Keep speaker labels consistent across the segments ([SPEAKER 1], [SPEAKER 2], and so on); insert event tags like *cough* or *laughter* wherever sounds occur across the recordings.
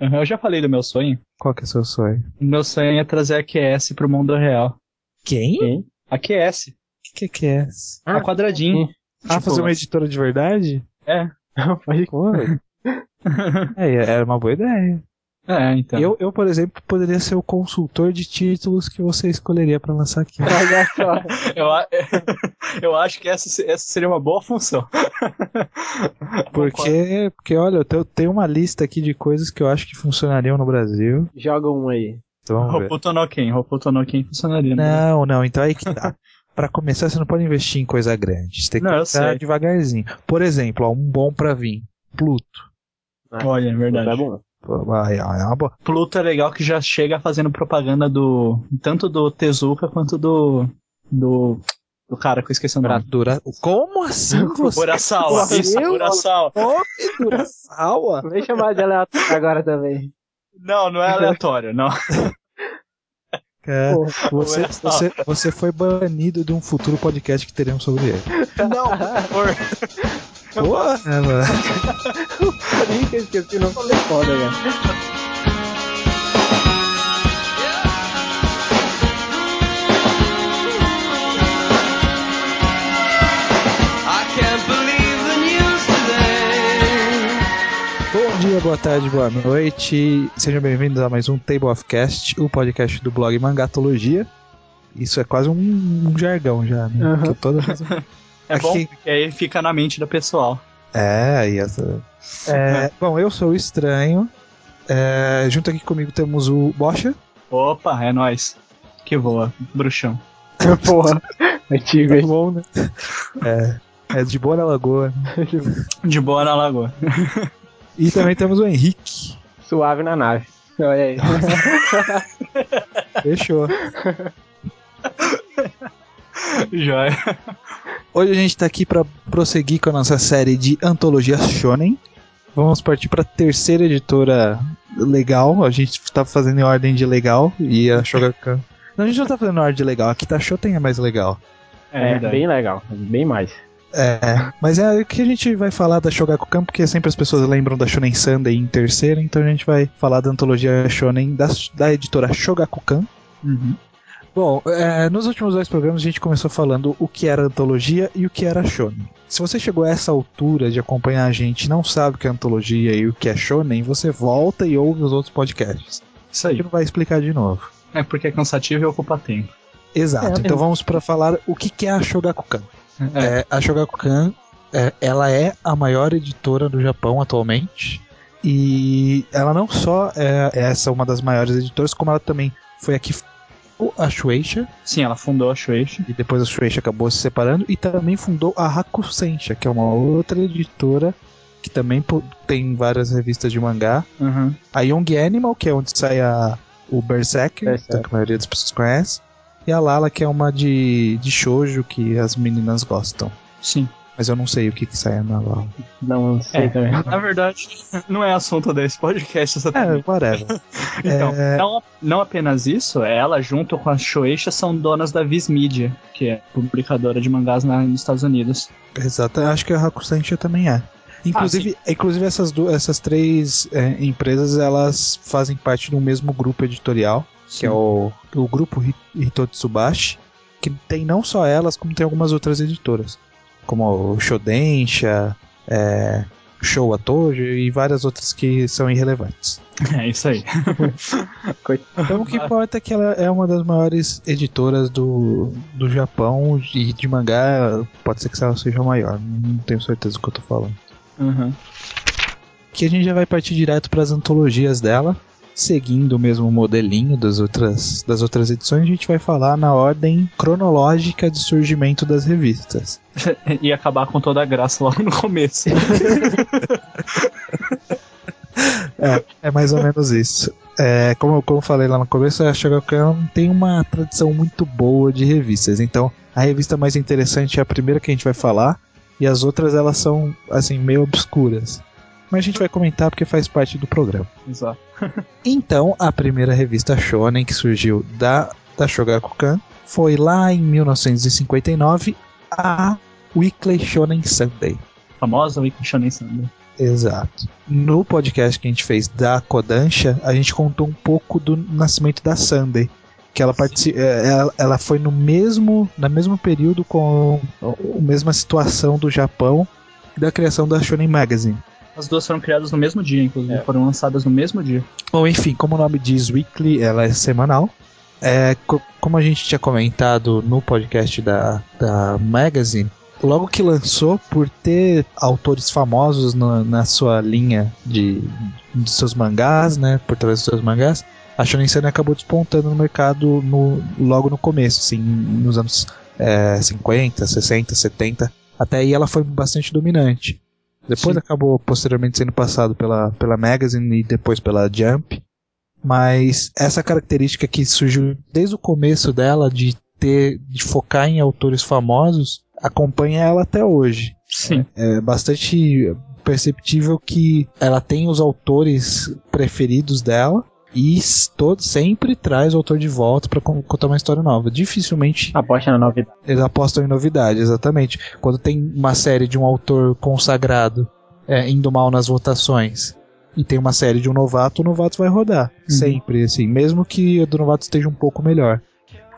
[SPEAKER 1] Uhum, eu já falei do meu sonho.
[SPEAKER 2] Qual que é o seu sonho?
[SPEAKER 1] O meu sonho é trazer a QS pro mundo real.
[SPEAKER 2] Quem?
[SPEAKER 3] Quem?
[SPEAKER 1] A QS.
[SPEAKER 2] O que, que é?
[SPEAKER 1] a quadradinho.
[SPEAKER 2] Ah, fazer uma editora de verdade?
[SPEAKER 1] É.
[SPEAKER 3] Pode *laughs*
[SPEAKER 2] Pô. *laughs* é, era uma boa ideia.
[SPEAKER 1] É, então.
[SPEAKER 2] Eu, eu, por exemplo, poderia ser o consultor de títulos que você escolheria pra lançar aqui. *laughs*
[SPEAKER 3] Olha só.
[SPEAKER 1] eu, *laughs* eu acho que essa, essa seria uma boa função. *laughs*
[SPEAKER 2] Porque, porque olha, eu tenho- eu tenho uma lista aqui de coisas que eu acho que funcionariam no Brasil.
[SPEAKER 3] Joga um aí.
[SPEAKER 2] Então vamos ver.
[SPEAKER 1] Hokuto no Ken. Hokuto no Ken funcionaria. né?
[SPEAKER 2] Não, não, então aí que tá. Pra começar, você não pode investir em coisa grande. Você tem que começar devagarzinho. Por exemplo, ó, um bom pra vir. Pluto.
[SPEAKER 1] Olha, é verdade.
[SPEAKER 3] Tá bom.
[SPEAKER 2] Vai, é uma boa.
[SPEAKER 1] Pluto é legal que já chega fazendo propaganda do. Tanto do Tezuka quanto do. Do. Do cara que eu esqueci o nome.
[SPEAKER 2] Dura... Como assim *laughs* você?
[SPEAKER 1] Urasawa. Isso, Urasawa.
[SPEAKER 2] Nome Durasawa? *laughs*
[SPEAKER 3] Vem chamar de aleatório agora também.
[SPEAKER 1] Não, não é *laughs* aleatório, não.
[SPEAKER 2] É, você,
[SPEAKER 1] Urasawa.
[SPEAKER 2] você, você foi banido de um futuro podcast que teremos sobre ele.
[SPEAKER 1] Não, por favor.
[SPEAKER 2] Porra, *laughs* mano.
[SPEAKER 3] Nem que eu esqueci, não falei foda, cara.
[SPEAKER 4] I can't believe the news today.
[SPEAKER 2] Bom dia, boa tarde, boa noite. Sejam bem-vindos a mais um Table of Cast, o podcast do blog Mangatologia. Isso é quase um, um jargão já, né? Que toda vez...
[SPEAKER 1] É bom,
[SPEAKER 2] Aqui-
[SPEAKER 1] porque aí fica na mente do pessoal.
[SPEAKER 2] É, aí essa. É, bom, eu sou o Estranho. É, junto aqui comigo temos o Bocha.
[SPEAKER 1] Opa, é nóis. Que voa, bruxão. *laughs*
[SPEAKER 3] Porra. Antigo, hein?
[SPEAKER 2] bom, né? É, é de boa na lagoa.
[SPEAKER 1] De boa na lagoa. *laughs*
[SPEAKER 2] E também temos o Henrique.
[SPEAKER 3] Suave na nave. Olha aí. *laughs*
[SPEAKER 2] Fechou.
[SPEAKER 1] Joia.
[SPEAKER 2] Hoje a gente tá aqui pra prosseguir com a nossa série de antologias shonen. Vamos partir pra terceira editora legal. A gente tá fazendo em ordem de legal e a Shogakukan. *laughs* Não, a gente não tá fazendo em ordem de legal. Aqui tá Shoten é mais legal.
[SPEAKER 1] É,
[SPEAKER 3] É, bem legal. Bem mais.
[SPEAKER 2] É, mas é que a gente vai falar da Shogakukan porque sempre as pessoas lembram da Shonen Sunday em terceira, então a gente vai falar da antologia shonen da, da editora Shogakukan.
[SPEAKER 1] Uhum.
[SPEAKER 2] Bom, é, nos últimos dois programas a gente começou falando o que era antologia e o que era shonen. Se você chegou a essa altura de acompanhar a gente e não sabe o que é antologia e o que é shonen, você volta e ouve os outros podcasts.
[SPEAKER 1] Isso
[SPEAKER 2] A
[SPEAKER 1] aí.
[SPEAKER 2] gente não vai explicar de novo.
[SPEAKER 1] É porque é cansativo e ocupa tempo.
[SPEAKER 2] Exato,
[SPEAKER 3] É,
[SPEAKER 2] então
[SPEAKER 3] mesmo.
[SPEAKER 2] vamos para falar o que que é a Shogakukan.
[SPEAKER 1] É.
[SPEAKER 2] É, a Shogakukan, é, ela é a maior editora do Japão atualmente. E ela não só é essa uma das maiores editoras, como ela também foi a que a Shueisha,
[SPEAKER 1] Sim, ela fundou a Shueisha.
[SPEAKER 2] e depois a Shueisha acabou se separando, e também fundou a Hakusensha, que é uma outra editora que também tem várias revistas de mangá.
[SPEAKER 1] Uhum.
[SPEAKER 2] A Young Animal, que é onde sai a, o Berserker,
[SPEAKER 3] Berserker.
[SPEAKER 2] que a maioria das pessoas conhece. E a Lala, que é uma de, de shoujo que as meninas gostam.
[SPEAKER 1] Sim.
[SPEAKER 2] Mas eu não sei o que, que sai na Lala.
[SPEAKER 3] Não sei
[SPEAKER 1] É.
[SPEAKER 3] também.
[SPEAKER 1] Na verdade, *laughs* não é assunto desse podcast
[SPEAKER 2] É,
[SPEAKER 1] exatamente.
[SPEAKER 2] whatever. *laughs*
[SPEAKER 1] Então,
[SPEAKER 2] é-
[SPEAKER 1] não, não apenas isso, ela junto com a Shueisha são donas da Viz Media, que é publicadora de mangás na, nos Estados Unidos.
[SPEAKER 2] Exato, acho que a Hakusensha também é. Inclusive, inclusive essas, du- essas três é, empresas, elas fazem parte do mesmo grupo editorial, que é o, o grupo Hi- Hitotsubashi, que tem não só elas, como tem algumas outras editoras, como o Shodensha, é, Showa Tojo e várias outras que são irrelevantes.
[SPEAKER 1] É isso aí. *laughs*
[SPEAKER 2] Então o que importa é que ela é uma das maiores editoras do, do Japão e de mangá, pode ser que ela seja a maior, não tenho certeza do que eu tô falando.
[SPEAKER 1] Uhum.
[SPEAKER 2] que a gente já vai partir direto para as antologias dela, seguindo o mesmo modelinho das outras, das outras edições, a gente vai falar na ordem cronológica de surgimento das revistas. *laughs*
[SPEAKER 1] E acabar com toda a graça logo no começo. *laughs*
[SPEAKER 2] É mais ou menos isso. É, como, como eu falei lá no começo, a Shogakukan tem uma tradição muito boa de revistas. Então, a revista mais interessante é a primeira que a gente vai falar, e as outras elas são assim meio obscuras. Mas a gente vai comentar porque faz parte do programa.
[SPEAKER 1] Exato. *laughs*
[SPEAKER 2] Então, a primeira revista Shonen que surgiu da, da Shogakukan foi lá em 1959 a Weekly Shonen Sunday.
[SPEAKER 1] Famosa Weekly Shonen Sunday.
[SPEAKER 2] Exato. No podcast que a gente fez da Kodansha, a gente contou um pouco do nascimento da Sunday. Que ela, é, ela, ela foi no mesmo, no mesmo período com a mesma situação do Japão da criação da Shonen Magazine.
[SPEAKER 1] As duas foram criadas no mesmo dia, inclusive. Foram lançadas no mesmo dia.
[SPEAKER 2] Bom, enfim, como o nome diz Weekly, ela é semanal. É, co- como a gente tinha comentado no podcast da, da Magazine, logo que lançou, por ter autores famosos na, na sua linha de, de seus mangás, né, por trás dos seus mangás, a Shonen Sun acabou despontando no mercado no, logo no começo, assim, nos anos é, 50, 60, 70. Até aí ela foi bastante dominante. Depois
[SPEAKER 1] Sim.
[SPEAKER 2] acabou posteriormente sendo passado pela, pela Magazine e depois pela Jump. Mas essa característica que surgiu desde o começo dela de ter de focar em autores famosos acompanha ela até hoje.
[SPEAKER 1] Sim.
[SPEAKER 2] É bastante perceptível que ela tem os autores preferidos dela e todo, sempre traz o autor de volta para contar uma história nova. Dificilmente
[SPEAKER 3] Aposta na novidade.
[SPEAKER 2] eles apostam em novidade, exatamente. Quando tem uma série de um autor consagrado é, indo mal nas votações e tem uma série de um novato, o novato vai rodar. Sempre, assim. Mesmo que o do novato esteja um pouco melhor.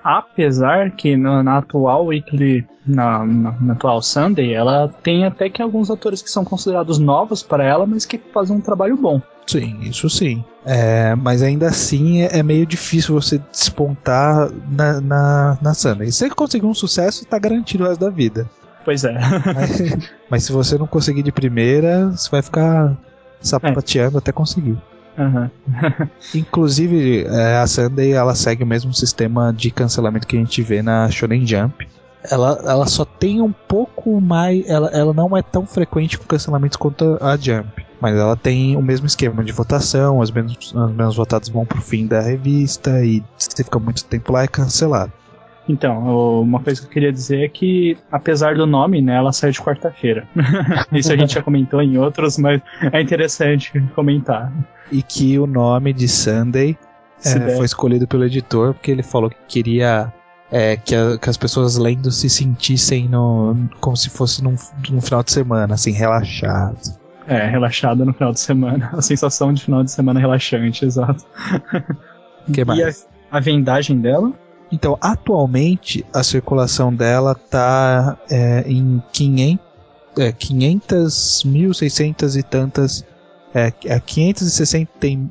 [SPEAKER 1] Apesar que na, na atual Weekly, na, na, na atual Sunday, ela tem até que alguns atores que são considerados novos para ela, mas que fazem um trabalho bom.
[SPEAKER 2] Sim, isso sim. É, mas ainda assim é, é meio difícil você despontar na, na, na Sunday. Se você conseguir um sucesso, tá garantido o resto da vida.
[SPEAKER 1] Pois é.
[SPEAKER 2] Mas, *laughs* mas se você não conseguir de primeira, você vai ficar sapateando até conseguir.
[SPEAKER 1] Aham. *laughs*
[SPEAKER 2] Inclusive, é, a Sunday ela segue o mesmo sistema de cancelamento que a gente vê na Shonen Jump. Ela, ela só tem um pouco mais. Ela, ela não é tão frequente com cancelamentos quanto a Jump. Mas ela tem o mesmo esquema de votação, os menos, os menos votados vão pro fim da revista e se fica muito tempo lá é cancelado.
[SPEAKER 1] Então, uma coisa que eu queria dizer é que, apesar do nome, né, ela sai de quarta-feira. *laughs* Isso a gente já comentou em outros, mas é interessante comentar.
[SPEAKER 2] E que o nome de Sunday é, foi escolhido pelo editor porque ele falou que queria é, que, a- que as pessoas lendo se sentissem no, como se fosse num, num final de semana, assim, relaxado.
[SPEAKER 1] É, relaxada no final de semana. *laughs* A sensação de final de semana relaxante, exato.
[SPEAKER 2] Que
[SPEAKER 1] E
[SPEAKER 2] mais?
[SPEAKER 1] a, a vendagem dela?
[SPEAKER 2] Então, atualmente, a circulação dela tá é, em 500, é, 500 mil, 600 e tantas. É, é 560 tem.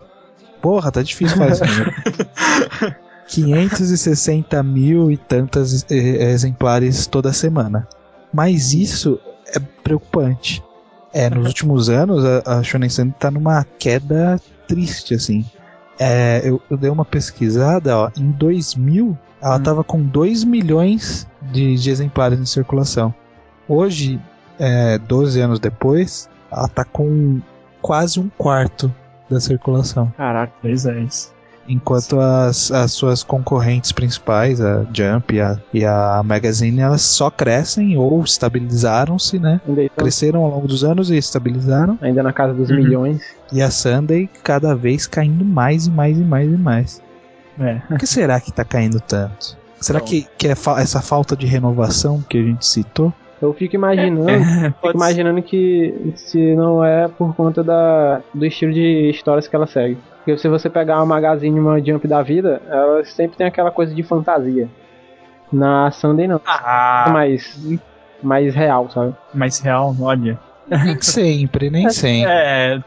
[SPEAKER 2] Porra, tá difícil falar isso. *laughs* número. 560 mil e tantas é, exemplares toda semana. Mas isso é preocupante. É, nos últimos anos, a, a Shonen Sun tá numa queda triste, assim. É, eu, eu dei uma pesquisada, ó, em 2000 ela
[SPEAKER 1] Hum.
[SPEAKER 2] tava com 2 milhões de, de exemplares em circulação. Hoje, é, 12 anos depois, ela tá com quase um quarto da circulação.
[SPEAKER 3] Caraca.
[SPEAKER 1] Pois é, isso.
[SPEAKER 2] Enquanto as, as suas concorrentes principais, a Jump e a, e a Magazine, elas só crescem ou estabilizaram-se, né?
[SPEAKER 3] Então,
[SPEAKER 2] Cresceram ao longo dos anos e estabilizaram.
[SPEAKER 3] ainda na casa dos
[SPEAKER 1] Uhum.
[SPEAKER 3] milhões.
[SPEAKER 2] E a Sunday cada vez caindo mais e mais e mais e mais.
[SPEAKER 1] É.
[SPEAKER 2] Por que será que tá caindo tanto? Será
[SPEAKER 1] Então.
[SPEAKER 2] que, que é fa- essa falta de renovação que a gente citou?
[SPEAKER 3] Eu fico imaginando, fico
[SPEAKER 1] Pode ser.
[SPEAKER 3] imaginando que se não é por conta da, do estilo de histórias que ela segue. Porque se você pegar uma magazine, uma jump da vida, ela sempre tem aquela coisa de fantasia. Na Sunday não, é
[SPEAKER 1] Ah,
[SPEAKER 3] mais, mais real, sabe?
[SPEAKER 1] mais real, olha.
[SPEAKER 2] Nem sempre, nem *laughs* sempre.
[SPEAKER 1] É,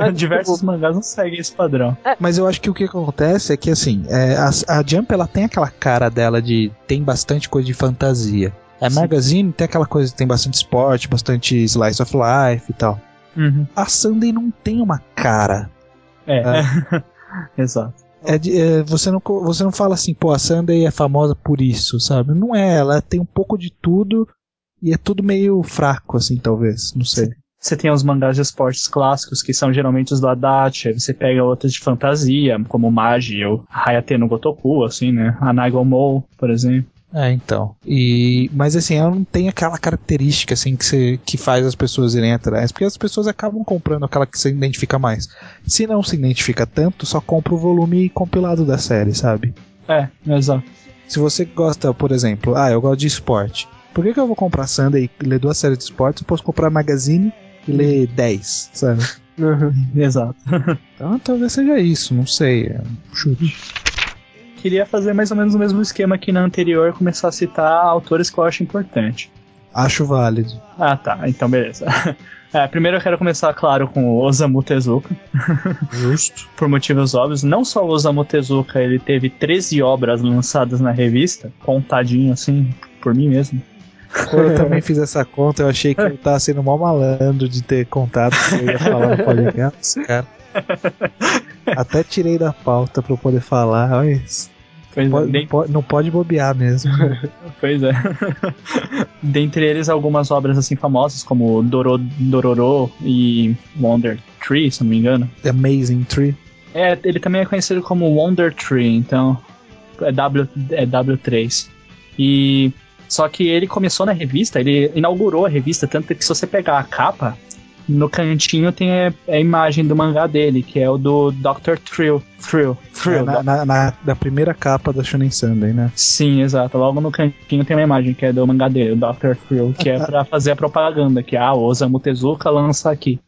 [SPEAKER 3] Mas, *laughs*
[SPEAKER 1] diversos
[SPEAKER 3] tipo-
[SPEAKER 1] mangás não seguem esse padrão.
[SPEAKER 2] Mas eu acho que o que acontece é que assim, é, a, a Jump ela tem aquela cara dela de tem bastante coisa de fantasia. A
[SPEAKER 1] Sim.
[SPEAKER 2] Magazine tem aquela coisa, tem bastante esporte, bastante slice of life e tal.
[SPEAKER 1] Uhum.
[SPEAKER 2] A Sunday não tem uma cara.
[SPEAKER 1] É, *laughs* exato.
[SPEAKER 2] É é, você, não, você não fala assim, pô, a Sunday é famosa por isso, sabe? Não é, ela tem um pouco de tudo e é tudo meio fraco, assim, talvez, não sei.
[SPEAKER 1] Você tem os mangás de esportes clássicos, que são geralmente os do Adachi, você pega outros de fantasia, como Magi ou Hayate no Gotoku, assim, né? A Naigomou, por exemplo.
[SPEAKER 2] É, então. E, mas assim, ela não tem aquela característica assim que, você, que faz as pessoas irem atrás, porque as pessoas acabam comprando aquela que se identifica mais. Se não se identifica tanto, só compra o volume compilado da série, sabe?
[SPEAKER 1] É, exato.
[SPEAKER 2] Se você gosta, por exemplo, ah, eu gosto de esporte. Por que, que eu vou comprar Sunday e ler duas séries de esportes? Eu posso comprar Magazine e lê 10, sabe?
[SPEAKER 3] Uhum. *laughs*
[SPEAKER 1] Exato.
[SPEAKER 2] Então talvez seja isso, não sei. É um chute. *laughs*
[SPEAKER 1] Queria fazer mais ou menos o mesmo esquema que na anterior, começar a citar autores que eu acho importante.
[SPEAKER 2] Acho válido.
[SPEAKER 1] Ah, tá. Então, beleza. *laughs* É, primeiro eu quero começar, claro, com o Osamu Tezuka, *laughs*
[SPEAKER 2] Justo.
[SPEAKER 1] por motivos óbvios. Não só o Osamu Tezuka, ele teve 13 obras lançadas na revista, contadinho assim, por mim mesmo.
[SPEAKER 2] Quando eu também fiz essa conta, eu achei que eu tava sendo mó malandro de ter contado que eu ia falar no *laughs* podcast, cara. Até tirei da pauta pra eu poder falar.
[SPEAKER 1] Pois é,
[SPEAKER 2] não, pode, não pode bobear mesmo. *laughs*
[SPEAKER 1] pois é. *laughs* Dentre eles, algumas obras assim famosas, como Doro, Dororo e Wonder Tree, se não me engano.
[SPEAKER 2] Amazing Tree.
[SPEAKER 1] É, ele também é conhecido como Wonder Tree, então é, w, é W3. E só que ele começou na revista, ele inaugurou a revista, tanto que se você pegar a capa, no cantinho tem a, a imagem do mangá dele, que é o do Dr. Thrill. Thrill. Thrill.
[SPEAKER 2] É, na, na, na- da primeira capa da Shonen Sunday, né?
[SPEAKER 1] Sim, exato. Logo no cantinho tem uma imagem que é do mangá dele, o Dr. Thrill, que é pra fazer a propaganda, que ah, o Osamu Tezuka lança aqui.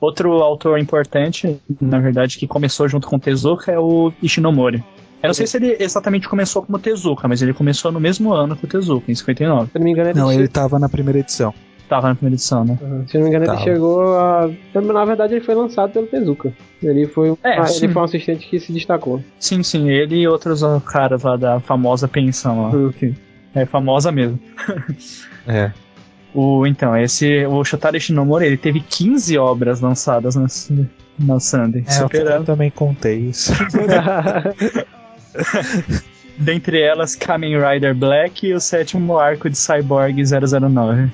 [SPEAKER 1] Outro autor importante, na verdade, que começou junto com o Tezuka é o Ishinomori. Eu não sei se ele exatamente começou como Tezuka, mas ele começou no mesmo ano que o Tezuka, em 59.
[SPEAKER 3] Se eu não me engano, ele,
[SPEAKER 2] Não, ele tava na primeira edição.
[SPEAKER 1] Tava na primeira edição, né?
[SPEAKER 3] Uhum. Se não me engano,
[SPEAKER 2] Tá.
[SPEAKER 3] ele chegou a. Na verdade, ele foi lançado pelo Tezuka. Ele foi, um-
[SPEAKER 1] É,
[SPEAKER 3] ah, ele foi um assistente que se destacou.
[SPEAKER 1] Sim, sim, ele e outros caras lá da famosa pensão lá.
[SPEAKER 3] Hum.
[SPEAKER 1] que É famosa mesmo.
[SPEAKER 2] É.
[SPEAKER 1] O, então, esse, o Shotaro Ishinomori, ele teve 15 obras lançadas na, na Sunday,
[SPEAKER 2] É, eu, eu
[SPEAKER 1] superando,
[SPEAKER 2] também contei isso. *laughs*
[SPEAKER 1] dentre elas, Kamen Rider Black e o sétimo arco de Cyborg 009.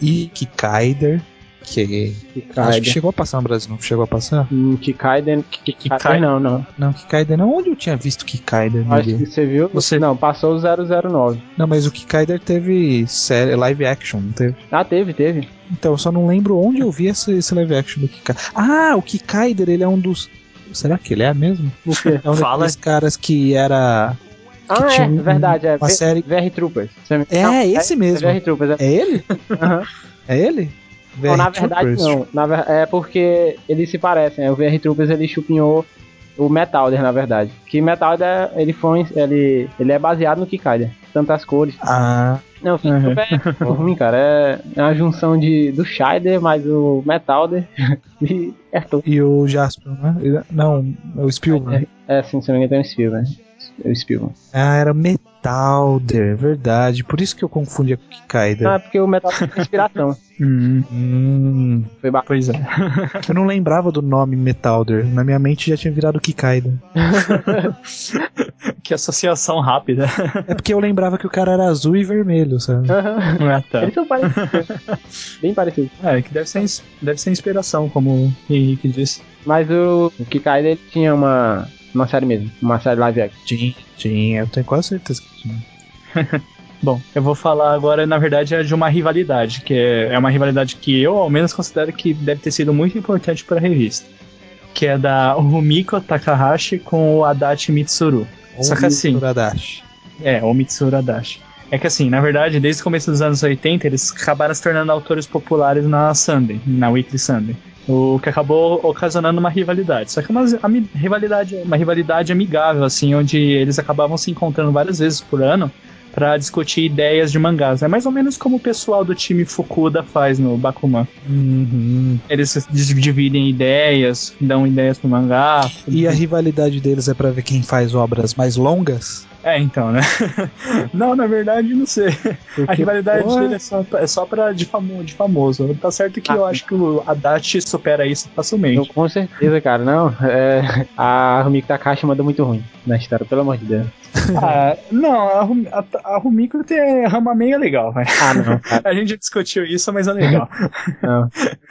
[SPEAKER 2] E Kikaider, que acho que chegou a passar no Brasil, não chegou a passar?
[SPEAKER 3] Hum, Kikaiden. Kikaiden não, não.
[SPEAKER 2] Não, Kikaider não. Onde eu tinha visto Kikaider?
[SPEAKER 3] Acho que você viu.
[SPEAKER 1] Você-
[SPEAKER 3] Não, passou o 009.
[SPEAKER 2] Não, mas o Kikaider teve série, live action, não teve?
[SPEAKER 3] Ah, teve, teve.
[SPEAKER 2] Então, eu só não lembro onde eu vi esse, esse live action do Kikaider. Ah, o Kikaider, ele é um dos... Será que ele é mesmo?
[SPEAKER 3] O quê?
[SPEAKER 2] É um
[SPEAKER 1] Fala.
[SPEAKER 2] daqueles caras que era...
[SPEAKER 3] Ah, é,
[SPEAKER 2] um-
[SPEAKER 3] verdade. É
[SPEAKER 2] uma
[SPEAKER 3] V-
[SPEAKER 2] série-
[SPEAKER 3] VR Troopers.
[SPEAKER 2] É,
[SPEAKER 3] não,
[SPEAKER 2] esse mesmo.
[SPEAKER 3] É VR Troopers. É...
[SPEAKER 2] É ele? *laughs*
[SPEAKER 3] Aham.
[SPEAKER 2] É ele?
[SPEAKER 3] Não, na verdade
[SPEAKER 2] Troopers.
[SPEAKER 3] não. Na ver- É porque eles se parecem. né? O VR Troopers ele chupinhou o Metalder, na verdade. Que Metalder ele foi ele, ele é baseado no Kikaider. Tanto as cores.
[SPEAKER 2] Ah,
[SPEAKER 3] Não, o
[SPEAKER 1] Uhum.
[SPEAKER 3] É ruim, cara. É, é uma junção de, do Scheider mais o Metalder. *laughs* e é tudo.
[SPEAKER 2] e o Jasper, né? Não, é o Spielberg.
[SPEAKER 3] É, sim, se não me engano, tem um Spielberg. O.
[SPEAKER 2] Ah, era Metalder, verdade. Por isso que eu confundia com Kikaider.
[SPEAKER 3] É porque o Metalder tem inspiração. *laughs*
[SPEAKER 1] Hum,
[SPEAKER 2] Hum,
[SPEAKER 3] Foi bacana.
[SPEAKER 1] pois é.
[SPEAKER 2] eu não lembrava do nome Metalder. Na minha mente já tinha virado Kikaider. *laughs*
[SPEAKER 1] que associação rápida.
[SPEAKER 2] É porque eu lembrava que o cara era azul e vermelho, sabe?
[SPEAKER 1] Ah, tá.
[SPEAKER 3] Eles são parecidos. Bem parecidos.
[SPEAKER 1] É, que deve ser, deve ser inspiração, como o Henrique disse.
[SPEAKER 3] Mas o, o Kikaider ele tinha uma, uma série mesmo. Uma série live action.
[SPEAKER 2] Tinha, tinha. Eu tenho quase certeza que tinha. *laughs*
[SPEAKER 1] Bom, eu vou falar agora, na verdade, é de uma rivalidade, que é, é uma rivalidade que eu, ao menos, considero que deve ter sido muito importante para a revista. Que é da Rumiko Takahashi com o Adachi Mitsuru. Só que assim-
[SPEAKER 2] Uradashi.
[SPEAKER 1] É, o Mitsuru Adachi. É que assim, na verdade, desde o começo dos anos 80, eles acabaram se tornando autores populares na Sunday, na Weekly Sunday. O que acabou ocasionando uma rivalidade. Só que uma ami- rivalidade, uma rivalidade amigável, assim, onde eles acabavam se encontrando várias vezes por ano pra discutir ideias de mangás. É mais ou menos como o pessoal do time Fukuda faz no Bakuman.
[SPEAKER 2] Uhum.
[SPEAKER 1] Eles dividem ideias, dão ideias pro mangá.
[SPEAKER 2] E a rivalidade deles é pra ver quem faz obras mais longas?
[SPEAKER 1] É, então, né? *laughs* não, na verdade, não sei. A
[SPEAKER 2] Porque,
[SPEAKER 1] rivalidade
[SPEAKER 2] porra,
[SPEAKER 1] dele é só, é só pra de, famo, de famoso. Tá certo que
[SPEAKER 3] Ah,
[SPEAKER 1] eu acho que o Haddad supera isso
[SPEAKER 3] Eu,
[SPEAKER 1] facilmente.
[SPEAKER 3] com certeza, cara. Não, é, a Rumiko Takahashi manda muito ruim na história, pelo amor de Deus. *laughs*
[SPEAKER 1] ah, não, a, a, a Rumiko tem rama meio legal, vai.
[SPEAKER 3] Ah, não, *laughs* cara.
[SPEAKER 1] A gente já discutiu isso, mas é legal.
[SPEAKER 3] Não.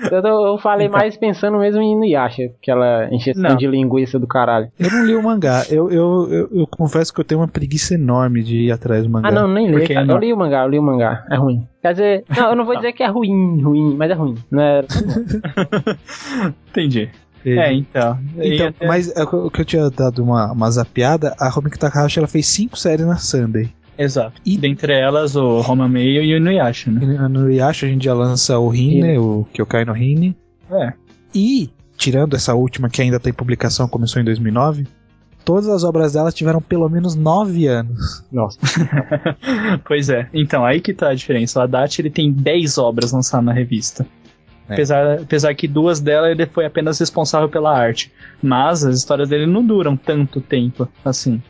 [SPEAKER 3] Eu, tô- eu falei
[SPEAKER 1] Então.
[SPEAKER 3] mais pensando mesmo em Inuyasha, aquela encheção
[SPEAKER 1] Não.
[SPEAKER 3] de linguiça do caralho.
[SPEAKER 2] Eu não li o mangá. Eu, eu, eu, eu confesso que eu tenho uma preguiça enorme de ir atrás do mangá.
[SPEAKER 3] Ah, não, nem li.
[SPEAKER 1] Porque
[SPEAKER 3] cara.
[SPEAKER 1] não-
[SPEAKER 3] Eu li o mangá, eu li o mangá. É ruim. Quer dizer, não, eu não vou *laughs* dizer que é ruim, ruim, mas é ruim. Não é... *laughs*
[SPEAKER 1] Entendi.
[SPEAKER 2] Ele-
[SPEAKER 1] É, então.
[SPEAKER 2] Então,
[SPEAKER 1] até-
[SPEAKER 2] mas é o que eu tinha dado uma, uma zapiada, a Rumiko Takahashi ela fez cinco séries na Sunday.
[SPEAKER 1] Exato.
[SPEAKER 2] E-
[SPEAKER 1] dentre elas, o Roma Meio e o Inuyasha, né?
[SPEAKER 2] E No Yasha a gente já lança o Hine, o Kyokai no Hine.
[SPEAKER 1] É.
[SPEAKER 2] E, tirando essa última que ainda tem publicação, começou em 2009, todas as obras dela tiveram pelo menos 9 anos.
[SPEAKER 3] Nossa. *laughs*
[SPEAKER 1] pois é. Então, aí que tá a diferença. O Haddad, ele tem 10 obras lançadas na revista.
[SPEAKER 2] É.
[SPEAKER 1] Apesar, apesar que duas delas ele foi apenas responsável pela arte. Mas as histórias dele não duram tanto tempo, assim.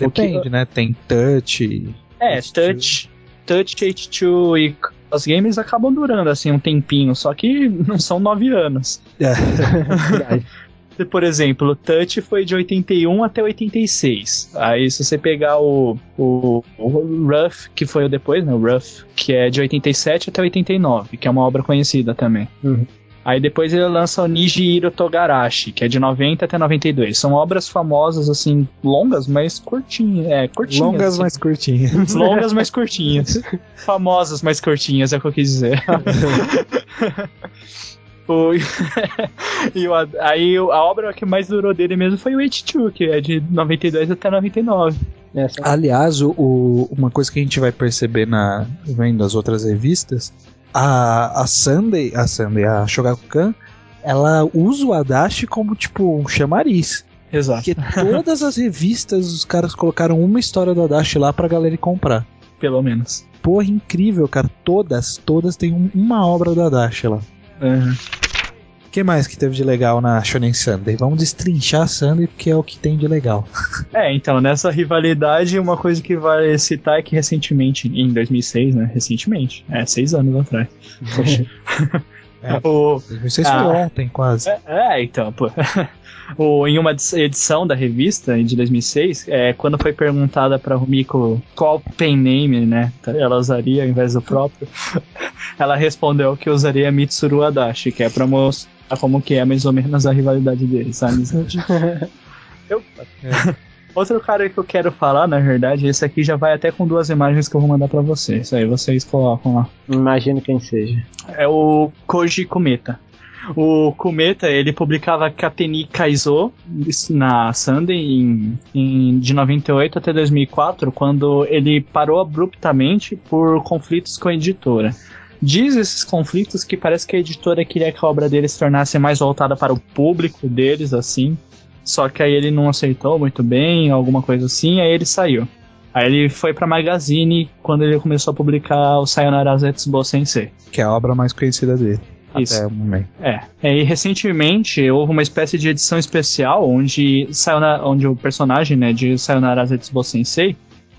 [SPEAKER 1] O que-
[SPEAKER 2] Depende, né? Tem touch.
[SPEAKER 1] É,
[SPEAKER 2] H2.
[SPEAKER 1] Touch, Touch, H2 e os games acabam durando, assim, um tempinho. Só que não são 9 anos.
[SPEAKER 2] É. *laughs*
[SPEAKER 1] Por exemplo, o Touch foi de 81 até 86. Aí se você pegar o, o, o Rough, que foi o depois, né? O Rough, que é de 87 até 89, que é uma obra conhecida também.
[SPEAKER 3] Uhum.
[SPEAKER 1] Aí depois ele lança o Nijiro Togarashi, que é de 90 até 92. São obras famosas, assim, longas, mas curtinhas. É, curtinhas.
[SPEAKER 2] Longas,
[SPEAKER 1] assim.
[SPEAKER 2] mas curtinhas. *laughs*
[SPEAKER 1] Longas, mas curtinhas. Famosas, mas curtinhas, é o que eu quis dizer. *laughs* O- *laughs* e o- aí a obra que mais durou dele mesmo foi o H2, que é de 92 até 99.
[SPEAKER 3] Essa
[SPEAKER 2] Aliás, o- o- uma coisa que a gente vai perceber na vendo as outras revistas, a, a Sunday, a Sunday, a Shogakukan, ela usa o Adachi como tipo um chamariz.
[SPEAKER 1] Exato.
[SPEAKER 2] Porque todas as revistas os caras colocaram uma história do Adachi lá pra galera ir comprar.
[SPEAKER 1] Pelo menos.
[SPEAKER 2] Porra, incrível, cara. Todas, todas têm um- uma obra do Adachi lá.
[SPEAKER 1] Uhum.
[SPEAKER 2] O que mais que teve de legal na Shonen Sunday? Vamos destrinchar a Sunday porque é o que tem de legal. *laughs*
[SPEAKER 1] É, então, nessa rivalidade, uma coisa que vale citar é que recentemente, em 2006, né? Recentemente, é, seis anos atrás. Poxa. *laughs*
[SPEAKER 2] É.
[SPEAKER 1] o,
[SPEAKER 2] 2006
[SPEAKER 1] Ah.
[SPEAKER 2] foi ontem, quase.
[SPEAKER 1] É, é, então, pô. *laughs* O, em uma edi- edição da revista de 2006, é, quando foi perguntada pra Rumiko qual pen name, né, ela usaria ao invés do próprio, *laughs* ela respondeu que usaria Mitsuru Adachi, que é pra mostrar como que é mais ou menos a rivalidade deles, a amizade. *laughs* Eu- Outro cara que eu quero falar, na verdade, esse aqui já vai até com duas imagens que eu vou mandar pra vocês. Aí vocês colocam lá
[SPEAKER 3] Imagino quem seja.
[SPEAKER 1] é o Koji Kumeta. O Kumeta, ele publicava Kateni Kaizo na Sunday em, em- de 98 até 2004, quando ele parou abruptamente por conflitos com a editora. Diz esses conflitos que parece que a editora queria que a obra dele se tornasse mais voltada para o público deles, assim. Só que aí ele não aceitou muito bem, alguma coisa assim, aí ele saiu. Aí ele foi pra Magazine quando ele começou a publicar o Sayonara Zetsubo Sensei.
[SPEAKER 2] Que é a obra mais conhecida dele.
[SPEAKER 1] Isso.
[SPEAKER 2] Até o momento.
[SPEAKER 1] É. é, E recentemente houve uma espécie de edição especial onde, Sayonara, onde o personagem né, de Sayonara Zetsubo Sensei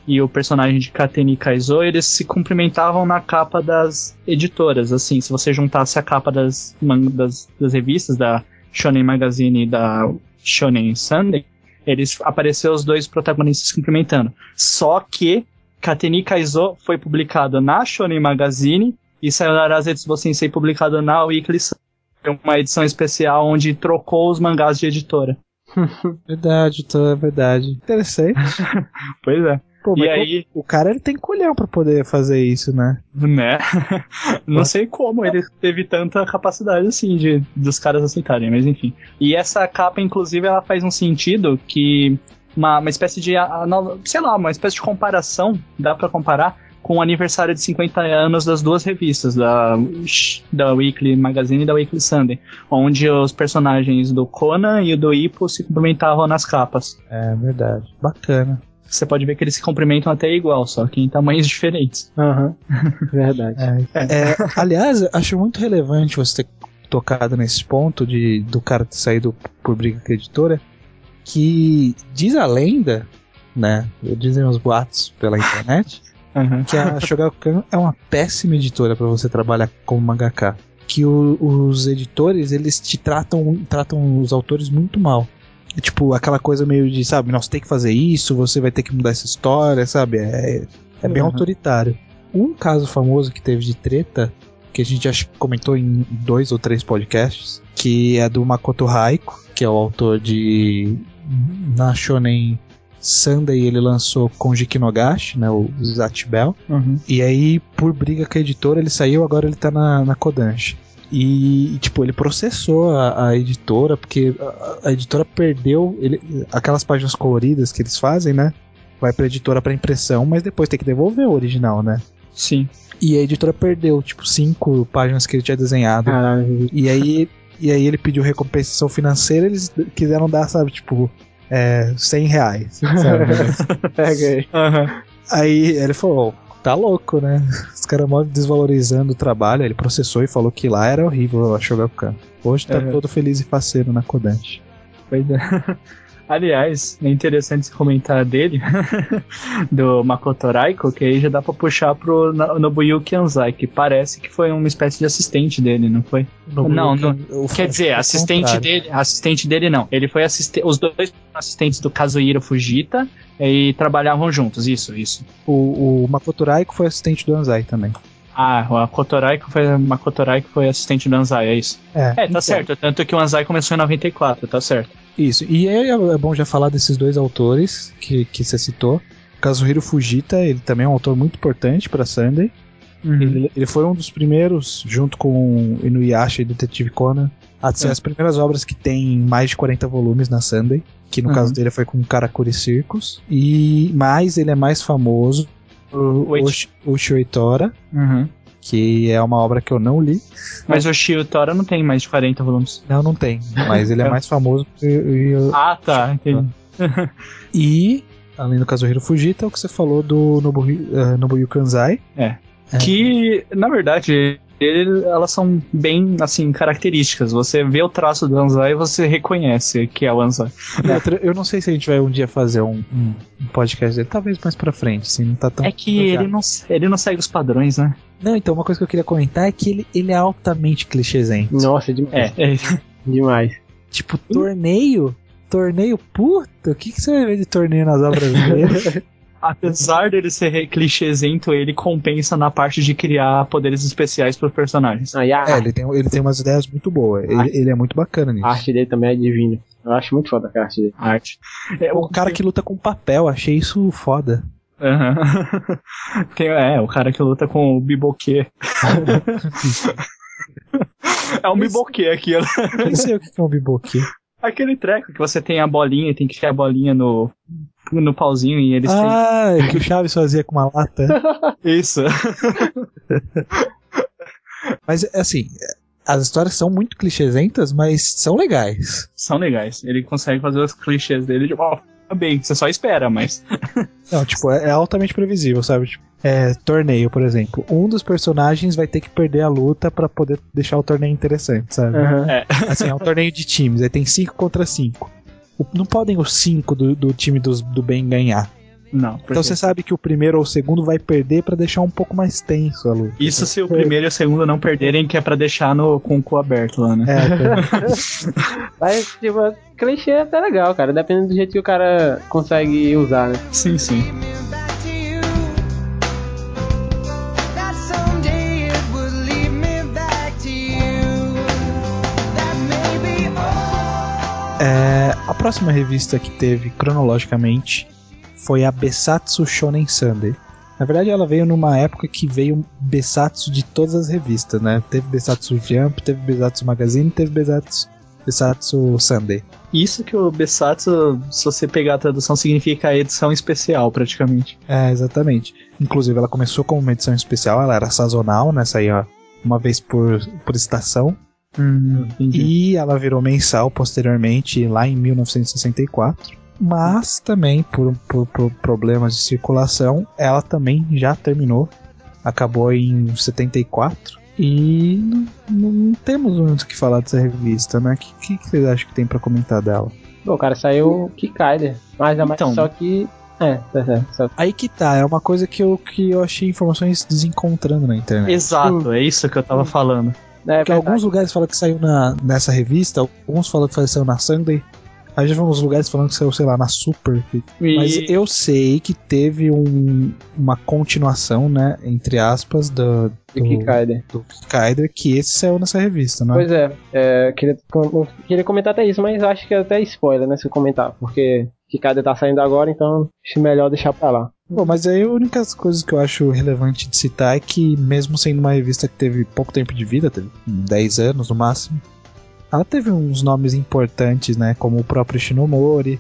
[SPEAKER 1] e o personagem de Kateni Kaizo, eles se cumprimentavam na capa das editoras. Assim, se você juntasse a capa das, das, das revistas, da Shonen Magazine e da Shonen Sunday, eles apareceram os dois protagonistas cumprimentando. Só que Kateni Kaizo foi publicado na Shonen Magazine e Sayonara Zetsubo Sensei publicado na Weekly Sun. Uma edição especial onde trocou os mangás de editora. *laughs*
[SPEAKER 2] Verdade, tá, verdade. Interessante. *laughs*
[SPEAKER 1] Pois é.
[SPEAKER 2] Pô,
[SPEAKER 1] E aí,
[SPEAKER 2] o cara ele tem colhão pra poder fazer isso, né?
[SPEAKER 1] né? *laughs* Não sei como ele teve tanta capacidade assim de dos caras aceitarem, mas enfim. E essa capa, inclusive, ela faz um sentido que uma, uma espécie de, sei lá, uma espécie de comparação, dá pra comparar com o aniversário de 50 anos das duas revistas, da, da Weekly Magazine e da Weekly Sunday, onde os personagens do Conan e do Hippo se cumprimentavam nas capas.
[SPEAKER 2] É verdade. Bacana.
[SPEAKER 1] Você pode ver que eles se cumprimentam até igual, só que em tamanhos diferentes.
[SPEAKER 3] Aham. *laughs* Verdade.
[SPEAKER 2] É, aliás, eu acho muito relevante você ter tocado nesse ponto de do cara ter saído por briga com a editora, que diz a lenda, né? Dizem os boatos pela internet, *laughs*
[SPEAKER 1] Uhum.
[SPEAKER 2] que a Shogakukan é uma péssima editora para você trabalhar como mangaka. Que o- os editores, eles te tratam, tratam os autores muito mal. É tipo, aquela coisa meio de, sabe, nós tem que fazer isso, você vai ter que mudar essa história, sabe? É, é bem
[SPEAKER 1] Uhum.
[SPEAKER 2] autoritário. Um caso famoso que teve de treta, que a gente acho que comentou em dois ou três podcasts, que é do Makoto Raiko, que é o autor de na Shonen Sunday ele lançou Konjiki Nogashi, né, o Zatch Bell.
[SPEAKER 1] Uhum.
[SPEAKER 2] E aí, por briga com a editora, ele saiu, agora ele tá na, na Kodansha. E, tipo, ele processou a, a editora, porque a, a editora perdeu ele- aquelas páginas coloridas que eles fazem, né? vai pra editora pra impressão, mas depois tem que devolver o original, né?
[SPEAKER 1] Sim.
[SPEAKER 2] E a editora perdeu, tipo, cinco páginas que ele tinha desenhado.
[SPEAKER 3] Caralho.
[SPEAKER 2] E aí, e aí ele pediu recompensação financeira, eles quiseram dar, sabe, tipo, é, 100 reais. Sabe? *laughs*
[SPEAKER 3] Pega aí.
[SPEAKER 1] Aham.
[SPEAKER 2] aí ele falou, tá louco, né? Os caras mó desvalorizando o trabalho. Ele processou e falou que lá era horrível a Shogakukan. Hoje tá
[SPEAKER 1] Uhum.
[SPEAKER 2] todo feliz e faceiro na Kodansha.
[SPEAKER 1] Pois é. *laughs* Aliás, é interessante esse comentário dele, *laughs* do Makoto Raiko, que aí já dá pra puxar pro Nobuyuki Anzai, que parece que foi uma espécie de assistente dele, não foi? Não, não. Quer dizer, assistente dele, assistente dele não. Ele foi assistente, os dois foram assistentes do Kazuhiro Fujita e trabalhavam juntos, isso, isso.
[SPEAKER 2] O, o Makoto Raiko foi assistente do Anzai também.
[SPEAKER 1] Ah, o Makoto Raiko foi, Makoto Raiko foi assistente do Anzai, é isso?
[SPEAKER 2] É,
[SPEAKER 1] É, tá
[SPEAKER 2] então,
[SPEAKER 1] certo, tanto que o Anzai começou em 94, tá certo.
[SPEAKER 2] Isso. E aí é, é bom já falar desses dois autores que, que você citou. Kazuhiro Fujita, ele também é um autor muito importante pra Sunday.
[SPEAKER 1] Uhum.
[SPEAKER 2] Ele, ele foi um dos primeiros, junto com Inuyasha e Detetive Conan, a ser
[SPEAKER 1] É.
[SPEAKER 2] as primeiras obras que tem mais de 40 volumes na Sunday. Que no
[SPEAKER 1] Uhum.
[SPEAKER 2] caso dele foi com Karakuri Circus. E mais ele é mais famoso Oshi- Ushio Itora,
[SPEAKER 1] Uhum.
[SPEAKER 2] que é uma obra que eu não li.
[SPEAKER 1] Mas o Shio Tora não tem mais de 40 volumes.
[SPEAKER 2] Não, não tem. Mas ele é *laughs*
[SPEAKER 1] É.
[SPEAKER 2] mais famoso
[SPEAKER 1] Ah, tá, entendi. *laughs*
[SPEAKER 2] E, além do Kazuhiro Fujita, o que você falou do Nobuhi- eh, Nobuyuki Kanzai.
[SPEAKER 1] É.
[SPEAKER 2] É.
[SPEAKER 1] Que, na verdade, ele- elas são bem, assim, características. Você vê o traço do Anzai e você reconhece que é o Anzai.
[SPEAKER 2] Outra, Eu não sei se a gente vai um dia fazer um, um- um podcast dele, talvez mais pra frente, assim, não tá tão.
[SPEAKER 1] É que ele não, ele não segue os padrões, né?
[SPEAKER 2] Não, então, uma coisa que eu queria comentar é que ele, ele é altamente clichêzento.
[SPEAKER 3] Nossa, demais.
[SPEAKER 1] É, é. *laughs*
[SPEAKER 3] Demais.
[SPEAKER 2] Tipo, torneio? Torneio? Puta, o que, que você vai ver de torneio nas obras dele? *laughs*
[SPEAKER 1] Apesar dele ser clichêzento, ele compensa na parte de criar poderes especiais pros personagens.
[SPEAKER 3] Ah,
[SPEAKER 2] é, ele tem, ele tem umas ideias muito boas. Ele, ele é muito bacana nisso.
[SPEAKER 3] a arte dele também é divina. Eu acho muito foda a arte dele.
[SPEAKER 1] A arte. É,
[SPEAKER 2] O cara que luta com papel, achei isso foda.
[SPEAKER 1] Aham. *laughs* Tem- é, o cara que luta com o biboquê. *laughs* é um biboquê aquilo.
[SPEAKER 2] Eu nem sei o que é um biboque.
[SPEAKER 1] Aquele treco que você tem a bolinha e tem que enfiar a bolinha no, *laughs* no pauzinho e eles
[SPEAKER 2] Ah, que o Chaves fazia com uma lata.
[SPEAKER 1] têm. *laughs* Isso. *laughs*
[SPEAKER 2] Mas, assim, as histórias são muito clichêsentas, mas são legais.
[SPEAKER 1] São legais. Ele consegue fazer os clichês dele de uma bem. Você só espera, mas.
[SPEAKER 2] Não, tipo, é, é altamente previsível, sabe? Tipo, é, torneio, por exemplo. Um dos personagens vai ter que perder a luta pra poder deixar o torneio interessante, sabe?
[SPEAKER 3] Aham.
[SPEAKER 2] Assim, é um torneio de times, aí tem 5 contra 5. Não podem os 5 do, do time dos, do bem ganhar.
[SPEAKER 1] Não.
[SPEAKER 2] Então
[SPEAKER 1] porque-
[SPEAKER 2] você sabe que o primeiro ou o segundo vai perder pra deixar um pouco mais tenso a luta.
[SPEAKER 1] Isso se o primeiro e o segundo não perderem, que é pra deixar no, com o cu aberto lá, né?
[SPEAKER 2] É, *laughs* tá.
[SPEAKER 3] Mas, tipo, clichê é até legal, cara. Dependendo do jeito que o cara consegue usar, né?
[SPEAKER 1] Sim, sim.
[SPEAKER 2] Próxima revista que teve cronologicamente foi a Besatsu Shonen Sunday. Na verdade, ela veio numa época que veio Besatsu de todas as revistas, né? Teve Besatsu Jump, teve Besatsu Magazine, teve Besatsu, Besatsu Sunday.
[SPEAKER 1] Isso que o Besatsu, se você pegar a tradução, significa edição especial, praticamente.
[SPEAKER 2] É, exatamente. Inclusive, ela começou como uma edição especial, ela era sazonal, né? Saía uma vez por, por estação.
[SPEAKER 1] Hum.
[SPEAKER 2] E ela virou mensal posteriormente, lá em 1964. Mas também, por, por- por problemas de circulação, ela também já terminou. Acabou em 74. E não, não temos muito o que falar dessa revista, né? O que, que, que vocês acham que tem pra comentar dela?
[SPEAKER 3] Pô, cara, saiu Kikaider. Mas é mais
[SPEAKER 1] Então.
[SPEAKER 3] só que. É, tá certo. Só...
[SPEAKER 2] Aí que tá, é uma coisa que eu, que eu achei informações desencontrando na internet.
[SPEAKER 1] Exato, é isso que eu tava falando.
[SPEAKER 3] É,
[SPEAKER 2] Porque alguns lugares falam que saiu na, nessa revista, alguns falam que saiu na Sunday. Aí já vão uns lugares falando que saiu, sei lá, na Super.
[SPEAKER 1] E-
[SPEAKER 2] Mas eu sei que teve um- uma continuação, né, entre aspas, do, do,
[SPEAKER 3] Kikaider.
[SPEAKER 2] do Kaider, que esse saiu nessa revista, né?
[SPEAKER 3] Pois é, é queria, queria comentar até isso, mas acho que é até spoiler, né, se eu comentar. Porque Kikaider tá saindo agora, então acho melhor deixar pra lá.
[SPEAKER 2] Bom, mas aí a única coisa que eu acho relevante de citar é que, mesmo sendo uma revista que teve pouco tempo de vida, teve 10 anos no máximo, ela teve uns nomes importantes, né? Como o próprio Shinomori,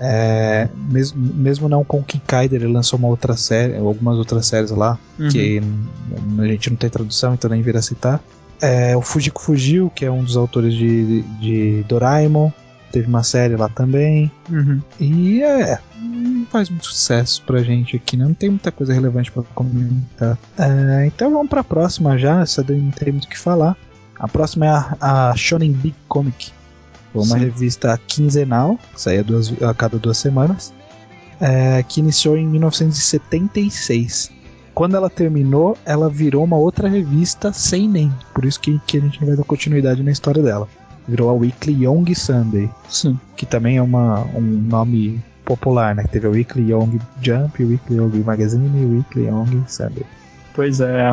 [SPEAKER 2] É, mesmo, mesmo não com o Kinkaider, ele lançou uma outra série, algumas outras séries lá,
[SPEAKER 1] Uhum.
[SPEAKER 2] que a gente não tem tradução, então nem vira citar. É, o Fujiko Fujio, que é um dos autores de, de Doraemon, teve uma série lá também.
[SPEAKER 1] Uhum.
[SPEAKER 2] E é, não faz muito sucesso pra gente aqui, né? Não tem muita coisa relevante pra comentar. É, então vamos pra próxima já, essa daí não tem muito o que falar. A próxima é a, a Shonen Big Comic. Uma
[SPEAKER 1] Sim.
[SPEAKER 2] revista quinzenal, que saía duas, a cada duas semanas, é, que iniciou em 1976. Quando ela terminou, ela virou uma outra revista sem nem. Por isso que, que a gente não vai dar continuidade na história dela. Virou a Weekly Young Sunday
[SPEAKER 1] Sim.
[SPEAKER 2] que também é uma, um nome popular, né? Teve o Weekly Young Jump, Weekly Young Magazine e Weekly Young Sunday.
[SPEAKER 1] Pois é.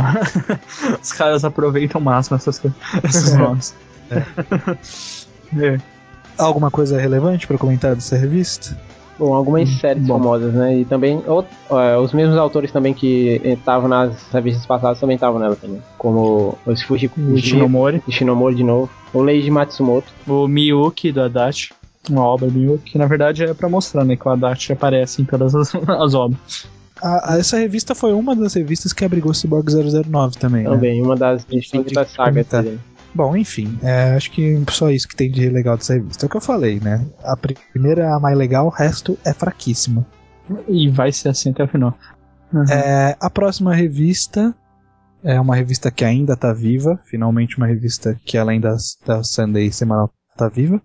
[SPEAKER 1] *laughs* Os caras aproveitam o máximo essas coisas, esses
[SPEAKER 2] É.
[SPEAKER 1] nomes. É.
[SPEAKER 2] Alguma coisa relevante para comentar dessa revista?
[SPEAKER 3] Bom, algumas séries
[SPEAKER 1] bom.
[SPEAKER 3] famosas, né? E também out- é, os mesmos autores também que estavam nas revistas passadas também estavam nela também. Como os Fujiko
[SPEAKER 1] O Ishinomori,
[SPEAKER 3] Ishinomori de novo. O Leiji Matsumoto.
[SPEAKER 1] o Miyuki do Adachi. Uma obra Miyuki, que na verdade é pra mostrar, né? Que o Adachi aparece em todas as, *laughs* as obras.
[SPEAKER 2] A- a- essa revista foi uma das revistas que abrigou Cyborg 009 também, né?
[SPEAKER 3] Também, uma das
[SPEAKER 2] que
[SPEAKER 3] sagas
[SPEAKER 2] comentar.
[SPEAKER 3] dele.
[SPEAKER 2] Bom, enfim, é, acho que só isso que tem de legal dessa revista. É o que eu falei, né? A primeira é a mais legal, o resto é fraquíssima.
[SPEAKER 1] E vai ser assim até o final. Uhum.
[SPEAKER 2] É, a próxima revista é uma revista que ainda tá viva, finalmente uma revista que além das, da Sunday semanal tá viva.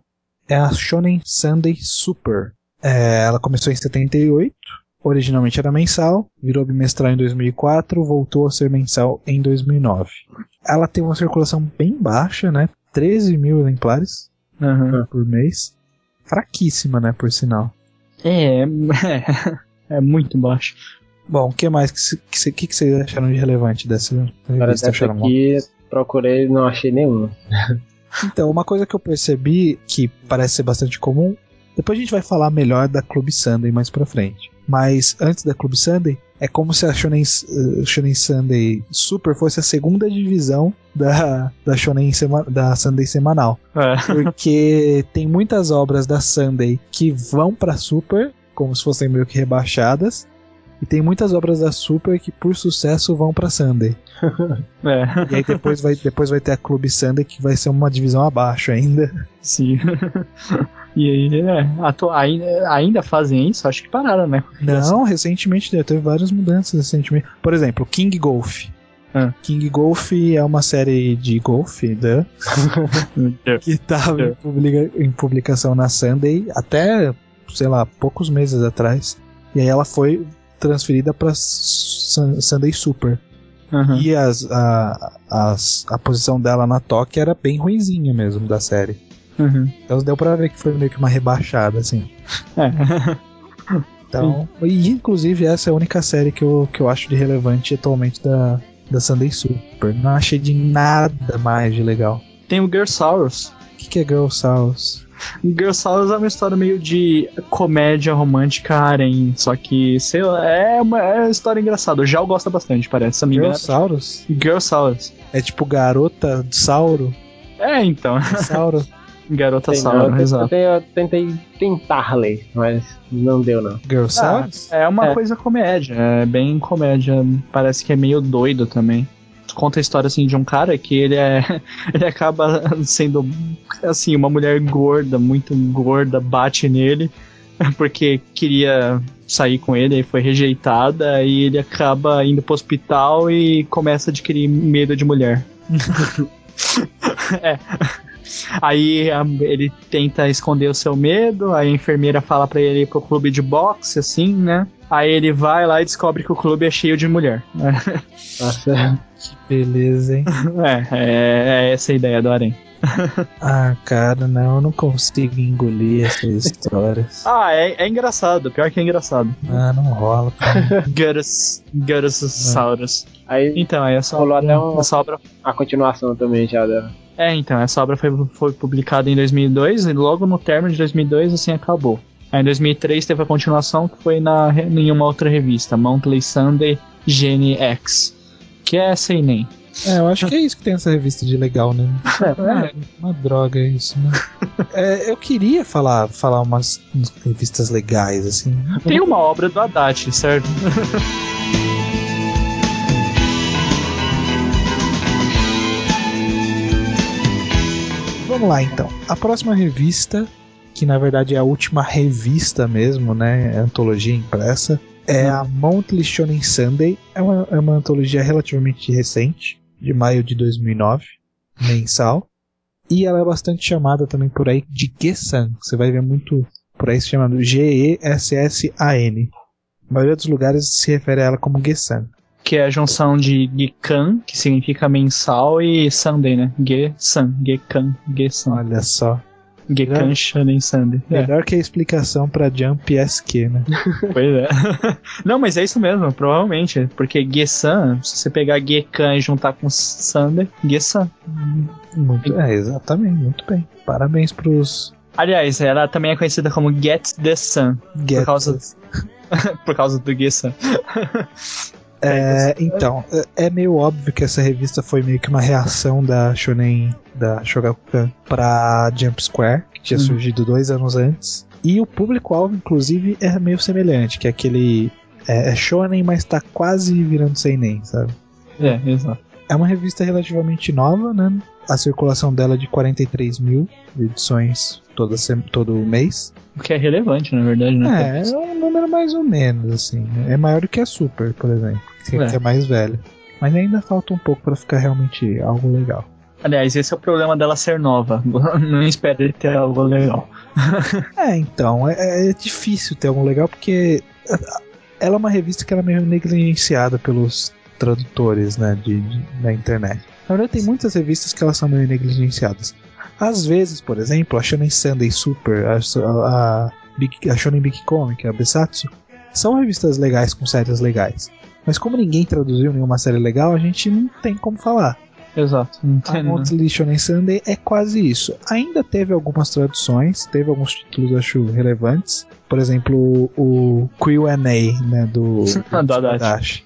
[SPEAKER 2] É a Shonen Sunday Super. É, ela começou em 78, originalmente era mensal, virou bimestral em 2004, voltou a ser mensal em 2009. Ela tem uma circulação bem baixa, né? 13 mil exemplares
[SPEAKER 1] Uhum.
[SPEAKER 2] por mês. Fraquíssima, né? Por sinal.
[SPEAKER 1] É, é, *laughs* é muito baixo.
[SPEAKER 2] Bom, o que mais que, que, que, vocês acharam de relevante dessa revista? bom?
[SPEAKER 3] aqui, procurei não achei nenhuma.
[SPEAKER 2] Então, uma coisa que eu percebi que parece ser bastante comum, depois a gente vai falar melhor da Club Sunday mais pra frente. Mas antes da Club Sunday, é como se a Shonen, eh, Shonen Sunday Super fosse a segunda divisão da, da Shonen sema, da Sunday semanal.
[SPEAKER 1] É.
[SPEAKER 2] Porque *laughs* tem muitas obras da Sunday que vão pra Super, como se fossem meio que rebaixadas. E tem muitas obras da Super que, por sucesso, vão pra Sunday. *laughs*
[SPEAKER 1] É,
[SPEAKER 2] E aí depois vai, depois vai ter a Club Sunday que vai ser uma divisão abaixo ainda.
[SPEAKER 1] sim. *laughs* E aí, é, atu- ainda, ainda fazem isso? Acho que pararam, né?
[SPEAKER 2] Não, recentemente né, teve várias mudanças recentemente. Por exemplo, King Golf.
[SPEAKER 1] Ah.
[SPEAKER 2] King Golf é uma série de golfe né, *laughs* que estava em, publica- em publicação na Sunday até, sei lá, poucos meses atrás. E aí ela foi transferida para Sunday Super.
[SPEAKER 1] Uhum.
[SPEAKER 2] E as, a, as, a posição dela na toque era bem ruinzinha mesmo da série.
[SPEAKER 1] Uhum.
[SPEAKER 2] Então deu pra ver que foi meio que uma rebaixada, assim.
[SPEAKER 1] É.
[SPEAKER 2] Então, e inclusive essa é a única série que eu, que eu acho de relevante atualmente da, da Sunday Super. Não achei de nada mais de legal.
[SPEAKER 1] Tem o Gersaurus.
[SPEAKER 2] O que, que é?
[SPEAKER 1] Gersaurus é uma história meio de comédia romântica harem, só que, sei lá, é uma, é uma história engraçada. O Jal gosta bastante, parece. Me engano.
[SPEAKER 2] Girlsaurus?
[SPEAKER 1] Gersaurus.
[SPEAKER 2] É tipo garota de Sauro?
[SPEAKER 1] É, então.
[SPEAKER 2] Sauro? *laughs*
[SPEAKER 1] Garota Sauro,
[SPEAKER 3] eu, tentei,
[SPEAKER 1] exato.
[SPEAKER 3] eu tentei tentar ler, mas não deu não.
[SPEAKER 2] Girl Souls?
[SPEAKER 1] É uma
[SPEAKER 3] É.
[SPEAKER 1] coisa comédia, é bem comédia. Parece que é meio doido também. Conta a história assim de um cara que ele é. *laughs* Ele acaba sendo assim, uma mulher gorda, muito gorda, bate nele, *laughs* porque queria sair com ele e foi rejeitada, e ele acaba indo pro hospital e começa a adquirir medo de mulher. *laughs* é. Aí a- ele tenta esconder o seu medo, aí a enfermeira fala pra ele ir pro clube de boxe, assim, né? Aí ele vai lá e descobre que o clube é cheio de mulher.
[SPEAKER 3] Nossa,
[SPEAKER 2] Beleza, hein? *laughs*
[SPEAKER 1] É, é, é essa a ideia do Arém. *laughs*
[SPEAKER 2] Ah, cara, não, eu não consigo engolir essas histórias. *laughs*
[SPEAKER 1] Ah, é, é engraçado, pior que é engraçado.
[SPEAKER 2] Ah, não rola. cara.
[SPEAKER 1] Gurus, Gurusaurus.
[SPEAKER 3] aí
[SPEAKER 1] Então, aí essa
[SPEAKER 3] Rolou
[SPEAKER 1] obra,
[SPEAKER 3] até um-
[SPEAKER 1] essa obra
[SPEAKER 3] a continuação também já dela.
[SPEAKER 1] É, então, essa obra foi, foi publicada em 2002 e logo no término de 2002, assim, acabou. Aí em 2003 teve a continuação que foi na, em uma outra revista, Monthly Sunday Gene X, que é sem nem.
[SPEAKER 2] É, eu acho que é isso que tem essa revista de legal, né? *laughs* É, uma droga isso, né? É, eu queria falar, falar umas revistas legais, assim.
[SPEAKER 1] Tem uma obra do Haddad, certo? *laughs*
[SPEAKER 2] Vamos lá então. A próxima revista, que na verdade é a última revista mesmo, né? Antologia impressa, é a Monthly Shonen Sunday. É uma, é uma antologia relativamente recente, de maio de 2009, mensal. E ela é bastante chamada também por aí de Gessan. Você vai ver muito por aí se chamando G-E-S-S-A-N. A maioria dos lugares se refere a ela como Gessan.
[SPEAKER 1] Que é a junção de Gekan, que significa mensal, e Sunday, né? Ge-san, Gekan, Ge-san.
[SPEAKER 2] Olha só.
[SPEAKER 1] Gekan Shonen Sunday. É,
[SPEAKER 2] Melhor que a explicação pra Jump SQ, né? *laughs*
[SPEAKER 1] pois é. *laughs* Não, mas é isso mesmo, provavelmente. Porque Ge-san, se você pegar Gekan e juntar com Sunday, Ge-san.
[SPEAKER 2] Muito, é, exatamente, muito bem. Parabéns pros
[SPEAKER 1] Aliás, ela também é conhecida como Get the Sun,
[SPEAKER 2] Get
[SPEAKER 1] causa- *laughs* por causa do Ge-san.
[SPEAKER 2] É, então, é- é meio óbvio que essa revista foi meio que uma reação da Shonen, da Shogakukan pra Jump Square, que tinha
[SPEAKER 1] Uhum.
[SPEAKER 2] surgido dois anos antes. E o público-alvo, inclusive, é meio semelhante, que é aquele. É, é Shonen, mas tá quase virando Seinen, sabe?
[SPEAKER 1] É, exato.
[SPEAKER 2] É uma revista relativamente nova, né? A circulação dela é de 43 mil edições toda todo mês.
[SPEAKER 1] O que é relevante, na verdade, né?
[SPEAKER 2] É, é um número mais ou menos, assim. É maior do que a Super, por exemplo, que
[SPEAKER 1] É.
[SPEAKER 2] que é mais velha. Mas ainda falta um pouco pra ficar realmente algo legal.
[SPEAKER 1] Aliás, esse é o problema dela ser nova. *laughs* Não espere ter algo legal. *laughs*
[SPEAKER 2] É, então, é, é difícil ter algo legal porque ela é uma revista que ela é meio negligenciada pelos tradutores, né, de, de- da internet. Na verdade, tem muitas revistas que elas são meio negligenciadas. Às vezes, por exemplo, a Shonen Sunday Super, a, a, Big- a Shonen Big Comic, a Besatsu, são revistas legais com séries legais. Mas como ninguém traduziu nenhuma série legal, a gente não tem como falar.
[SPEAKER 1] Exato. Não
[SPEAKER 2] A
[SPEAKER 1] tem-
[SPEAKER 2] Monthly Shonen Sunday é quase isso. Ainda teve algumas traduções, teve alguns títulos, acho, relevantes. Por exemplo, o Q&A, né, do, *laughs*
[SPEAKER 1] Do Haddad.
[SPEAKER 2] Dash.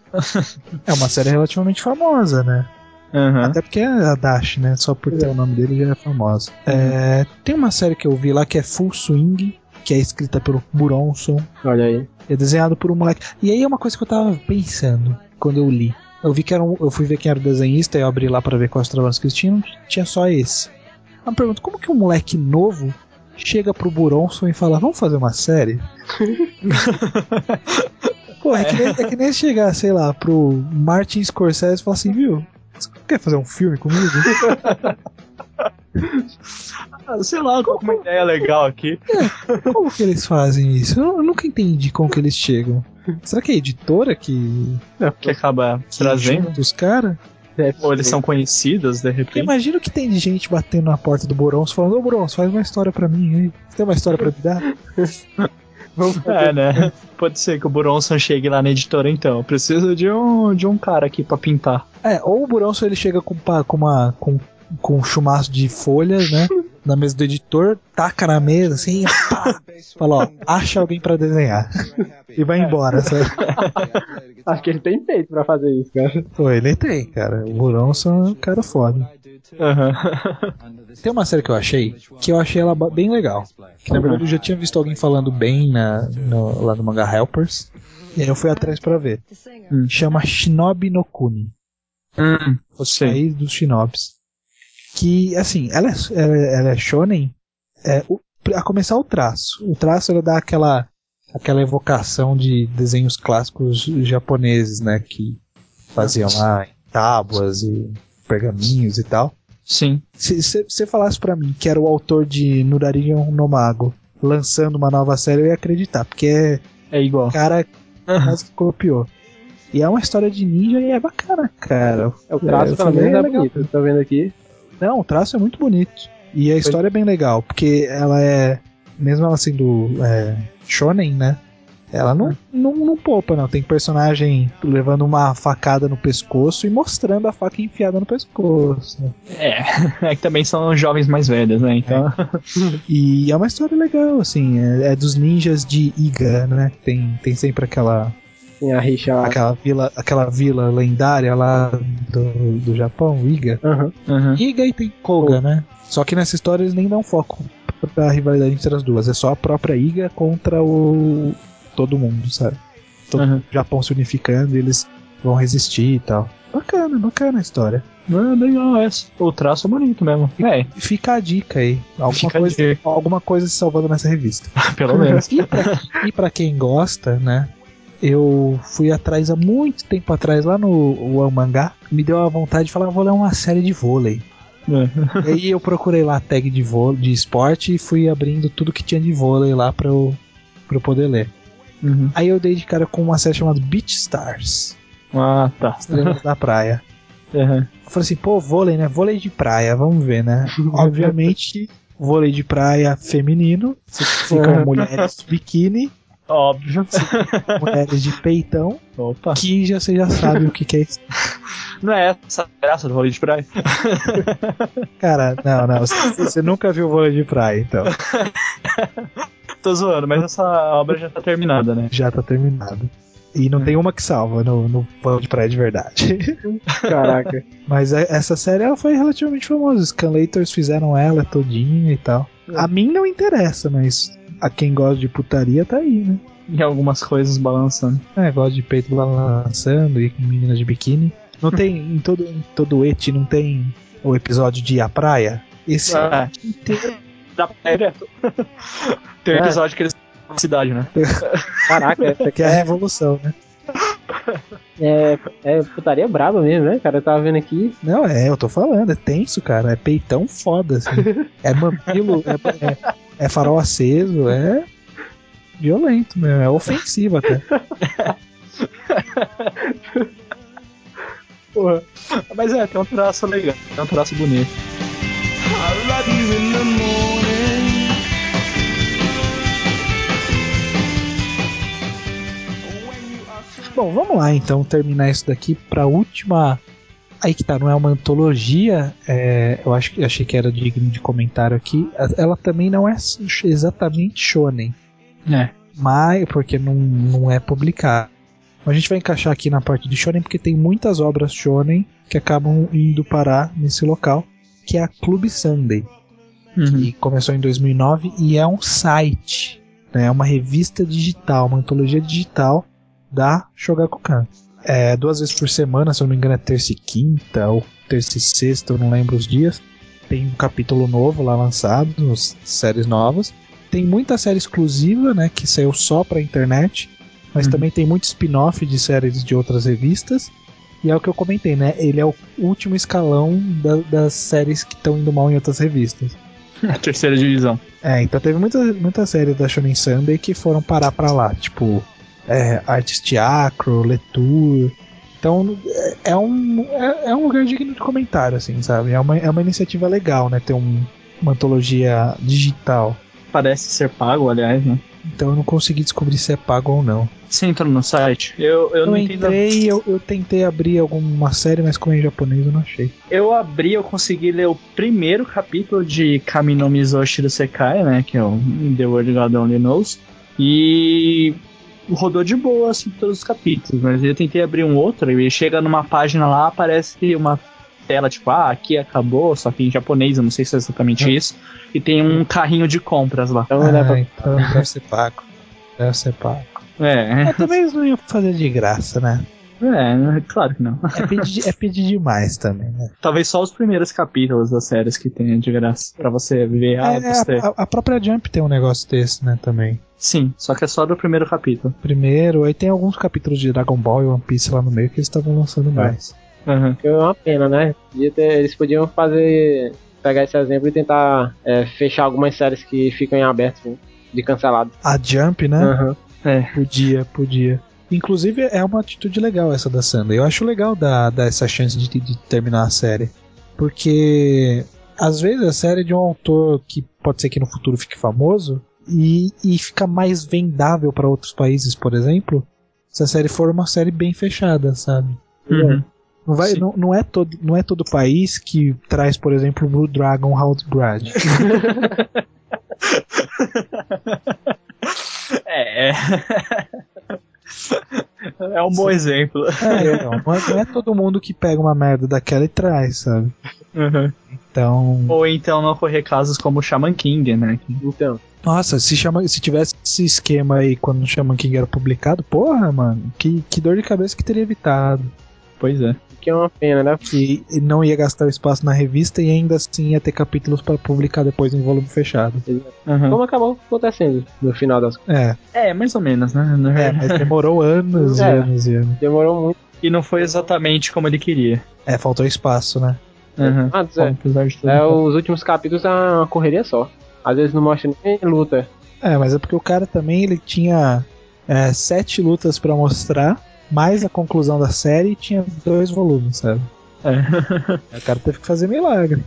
[SPEAKER 2] É uma série relativamente famosa, né?
[SPEAKER 1] Aham.
[SPEAKER 2] Até porque é a Dash, né? Só por ter o nome dele já é famosa. É, tem uma série que eu vi lá que é Full Swing, que é escrita pelo Buronson.
[SPEAKER 3] Olha aí.
[SPEAKER 2] É desenhado por um moleque. E aí é uma coisa que eu tava pensando quando eu li. Eu vi que era um, eu fui ver quem era o desenhista, eu abri lá pra ver quais trabalhos que eles tinham, tinha só esse. Eu me pergunto, como que um moleque novo chega pro Buronson e fala, vamos fazer uma série? *laughs* Pô, é, que nem, é que nem chegar, sei lá, pro Martin Scorsese e falar assim, viu? Você quer fazer um filme comigo? *laughs*
[SPEAKER 1] Ah, sei lá, qual uma ideia legal aqui.
[SPEAKER 2] Como que eles fazem isso? Eu, nunca entendi como que eles chegam. Será que é a editora que,
[SPEAKER 1] Que acaba
[SPEAKER 2] que
[SPEAKER 1] trazendo.
[SPEAKER 2] os caras?
[SPEAKER 3] Deve
[SPEAKER 1] Ou eles
[SPEAKER 3] ser.
[SPEAKER 1] são conhecidos, de repente.
[SPEAKER 2] imagina o que tem de gente batendo na porta do Borons falando, ô Borons, faz uma história pra mim aí. Você tem uma história pra me dar? *laughs*
[SPEAKER 3] Vamos
[SPEAKER 1] É, né? Pode ser que o Buronson chegue lá na editora, então. Eu preciso de um, de um cara aqui pra pintar.
[SPEAKER 2] É, ou o Buronson ele chega com, pa- com uma. com, com um chumaço de folhas, né? *laughs* Na mesa do editor, taca na mesa assim, pá, *laughs* fala, ó, acha alguém pra desenhar. E vai embora, *laughs* sabe?
[SPEAKER 3] Acho que ele tem peito pra fazer isso, cara.
[SPEAKER 2] Pô, ele tem, cara. O Buronson é um cara foda.
[SPEAKER 1] Aham.
[SPEAKER 2] Tem uma série que eu achei, que eu achei ela bem legal. Que na verdade eu já tinha visto alguém falando bem na, no- lá no Manga Helpers. E aí eu fui atrás pra ver. Chama Shinobi no Kuni.
[SPEAKER 1] Hum,
[SPEAKER 2] Os
[SPEAKER 1] Sei.
[SPEAKER 2] País dos Shinobis. Que, assim, ela é, ela, ela é shonen. É, o- a começar o traço. O traço ela dá aquela, aquela evocação de desenhos clássicos japoneses, né? Que faziam lá em tábuas e pergaminhos e tal.
[SPEAKER 1] sim.
[SPEAKER 2] Se você falasse pra mim que era o autor de Nurarion no Mago lançando uma nova série, eu ia acreditar, porque é
[SPEAKER 1] É igual.
[SPEAKER 2] cara quase que copiou. E é uma história de ninja e é bacana, cara.
[SPEAKER 3] É, o traço,
[SPEAKER 2] falei,
[SPEAKER 3] menos,
[SPEAKER 2] é
[SPEAKER 3] é bonito. Tô vendo aqui.
[SPEAKER 2] Não, o traço é muito bonito. E a história é bem legal, porque ela é. Mesmo ela sendo é, shonen, né? Ela não, não, não poupa, não. Tem personagem levando uma facada no pescoço e mostrando a faca enfiada no pescoço. né?
[SPEAKER 1] É. *laughs* É que também são jovens mais velhos, né? Então.
[SPEAKER 2] E é uma história legal, assim. É, é dos ninjas de Iga, né? Tem, tem sempre aquela,
[SPEAKER 3] A
[SPEAKER 2] aquela, vila, aquela vila lendária lá do, do Japão, Iga.
[SPEAKER 3] Aham.
[SPEAKER 1] Aham.
[SPEAKER 2] Iga e tem Koga, né? Só que nessa história eles nem dão foco pra rivalidade entre as duas. É só a própria Iga contra o. todo mundo, sabe? Todo
[SPEAKER 1] Uhum.
[SPEAKER 2] o Japão se unificando e eles vão resistir e tal. Bacana, bacana a história.
[SPEAKER 1] Ah, legal essa. O traço é bonito mesmo. É,
[SPEAKER 2] Fica a dica aí. Alguma,
[SPEAKER 1] Fica
[SPEAKER 2] coisa,
[SPEAKER 1] dica.
[SPEAKER 2] alguma coisa se salvando nessa revista. *laughs*
[SPEAKER 1] pelo menos.
[SPEAKER 2] E pra, e pra quem gosta, né? Eu fui atrás há muito tempo atrás, lá no One Mangá, me deu a vontade de falar, vou ler uma série de vôlei.
[SPEAKER 1] É.
[SPEAKER 2] E aí eu procurei lá a tag de vôlei, de esporte e fui abrindo tudo que tinha de vôlei lá pra eu, pra eu poder ler.
[SPEAKER 1] Uhum.
[SPEAKER 2] Aí eu dei de cara com uma série chamada Beach Stars,
[SPEAKER 1] Ah, tá.
[SPEAKER 2] Estrelas da Praia. *laughs*
[SPEAKER 1] Uhum.
[SPEAKER 2] Eu falei assim, pô, vôlei, né? Vôlei de praia, vamos ver, né? *laughs* Obviamente, vôlei de praia feminino, ficam mulheres biquíni,
[SPEAKER 1] Óbvio. *laughs*
[SPEAKER 2] mulheres de peitão,
[SPEAKER 1] Opa.
[SPEAKER 2] que já você já sabe o que, que é isso.
[SPEAKER 1] Não é essa a graça do rolê de praia? *laughs*
[SPEAKER 2] Cara, não, não, você, você nunca viu vôlei de praia, então. *laughs*
[SPEAKER 1] Tô zoando, mas essa obra já tá terminada, né?
[SPEAKER 2] Já tá terminado. E não tem uma que salva no, no vôlei de praia de verdade.
[SPEAKER 3] Caraca.
[SPEAKER 2] Mas é- essa série ela foi relativamente famosa. Os Scanlators fizeram ela todinha e tal. A mim não interessa, mas a quem gosta de putaria tá aí, né?
[SPEAKER 1] E algumas coisas balançando.
[SPEAKER 2] É, gosta de peito balançando e meninas de biquíni. Não tem, em todo, em todo eti não tem o episódio de A Praia? Esse
[SPEAKER 1] Ah,
[SPEAKER 2] inteiro.
[SPEAKER 1] da praia direto. Tem um
[SPEAKER 3] É.
[SPEAKER 1] episódio que eles na cidade, né? *laughs*
[SPEAKER 3] Caraca, essa aqui
[SPEAKER 2] Que é a
[SPEAKER 3] é,
[SPEAKER 2] revolução, né?
[SPEAKER 3] É, é putaria braba mesmo, né, cara? Eu tava vendo aqui.
[SPEAKER 2] Não, é, eu tô falando, é tenso, cara. É peitão foda, assim. É mamilo, é, é, é farol aceso, é violento mesmo, é ofensivo até. *laughs*
[SPEAKER 1] Porra. Mas é, tem um traço legal, tem um traço bonito.
[SPEAKER 4] I love you in the morning.
[SPEAKER 2] Bom, vamos lá então terminar isso daqui pra última. Aí que tá, não é uma antologia, é, eu acho que achei que era digno de comentário aqui. Ela também não é exatamente shonen,
[SPEAKER 1] É.
[SPEAKER 2] mas porque não, não é publicado. Mas a gente vai encaixar aqui na parte de shonen porque tem muitas obras shonen que acabam indo parar nesse local, que é a Club Sunday.
[SPEAKER 1] Uhum.
[SPEAKER 2] que começou em 2009 e é um site, né? é uma revista digital, uma antologia digital da Shogakukan. É, duas vezes por semana, se eu não me engano é terça e quinta, ou terça e sexta, eu não lembro os dias. Tem um capítulo novo lá lançado, séries novas. Tem muita série exclusiva, né, que saiu só pra internet, mas
[SPEAKER 1] Uhum.
[SPEAKER 2] também tem muito spin-off de séries de outras revistas. E é o que eu comentei, né? Ele é o último escalão da- das séries que estão indo mal em outras revistas. *laughs*
[SPEAKER 1] A terceira divisão.
[SPEAKER 2] É, então teve muita, muita série da Shonen Sunday que foram parar pra lá, tipo é, Artes Teatro, Letour. Então é, é um, é, é um lugar digno de comentário, assim, sabe? É uma, é uma iniciativa legal, né? Ter um- uma antologia digital.
[SPEAKER 1] Parece ser pago, aliás, né?
[SPEAKER 2] Então eu não consegui descobrir se é pago ou não.
[SPEAKER 1] Você entrou no site? Eu, eu,
[SPEAKER 2] Eu,
[SPEAKER 1] não
[SPEAKER 2] entrei, eu, eu tentei abrir alguma série, mas como é em japonês eu não achei.
[SPEAKER 1] Eu abri, eu consegui ler o primeiro capítulo de Kami no Mizoshi do Sekai, né? Que é o The World God Only Knows. E rodou de boa, assim, todos os capítulos. Mas eu tentei abrir um outro e chega numa página lá, aparece uma tela tipo, ah, aqui acabou, só que em japonês, eu não sei se é exatamente isso. E tem um carrinho de compras lá.
[SPEAKER 3] Então
[SPEAKER 2] Ah,
[SPEAKER 3] pra.
[SPEAKER 2] então deve ser pago. Deve ser pago.
[SPEAKER 1] É,
[SPEAKER 2] Mas também eles não iam fazer de graça, né?
[SPEAKER 1] É, claro que não.
[SPEAKER 2] É pedir, é pedir demais também, né?
[SPEAKER 1] Talvez só os primeiros capítulos das séries que tenha de graça. Pra você ver, ah,
[SPEAKER 2] É,
[SPEAKER 1] você.
[SPEAKER 2] a, a própria Jump tem um negócio desse, né, também.
[SPEAKER 1] Sim, só que é só do primeiro capítulo.
[SPEAKER 2] Primeiro, aí tem alguns capítulos de Dragon Ball e One Piece lá no meio que eles estavam lançando mais.
[SPEAKER 1] Uhum.
[SPEAKER 3] É uma pena, né? Podia ter- eles podiam fazer. pegar esse exemplo e tentar é, fechar algumas séries que ficam em aberto né, de cancelado.
[SPEAKER 2] A Jump, né?
[SPEAKER 3] Aham.
[SPEAKER 1] É.
[SPEAKER 2] Podia, podia. Inclusive, é uma atitude legal essa da Sunday. Eu acho legal dar, dar essa chance de, de terminar a série. Porque, às vezes, a série é de um autor que pode ser que no futuro fique famoso e, e fica mais vendável para outros países, por exemplo, se a série for uma série bem fechada, sabe?
[SPEAKER 1] Uhum.
[SPEAKER 2] Não, vai, não, não, é todo, não é todo país que traz, por exemplo, o Blue Dragon House. *laughs*
[SPEAKER 1] É. *laughs* É um bom exemplo.
[SPEAKER 2] É, então, não, é, não é todo mundo que pega uma merda daquela e traz, sabe?
[SPEAKER 1] Uhum.
[SPEAKER 2] Então.
[SPEAKER 1] Ou então não ocorrer casos como o Shaman King, né?
[SPEAKER 3] Então,
[SPEAKER 2] Nossa, se, chama, se tivesse esse esquema aí quando o Shaman King era publicado, porra, mano, que, que dor de cabeça que teria evitado.
[SPEAKER 1] Pois é.
[SPEAKER 3] Que é uma pena, né?
[SPEAKER 2] E, e não ia gastar o espaço na revista e ainda assim ia ter capítulos pra publicar depois em volume fechado.
[SPEAKER 1] Uhum.
[SPEAKER 3] Como acabou acontecendo no final das
[SPEAKER 2] É,
[SPEAKER 1] É, mais ou menos, né?
[SPEAKER 2] É mas demorou anos e
[SPEAKER 3] É.
[SPEAKER 2] anos e anos.
[SPEAKER 3] Demorou muito.
[SPEAKER 1] E não foi exatamente como ele queria.
[SPEAKER 2] É, faltou espaço, né?
[SPEAKER 1] Uhum.
[SPEAKER 3] É.
[SPEAKER 1] Apesar de tudo.
[SPEAKER 3] É, os últimos capítulos é uma correria só. Às vezes não mostra nem luta.
[SPEAKER 2] É, mas é porque o cara também ele tinha é, sete lutas pra mostrar, mais a conclusão da série e tinha dois volumes, sabe?
[SPEAKER 1] É.
[SPEAKER 2] O cara teve que fazer milagre.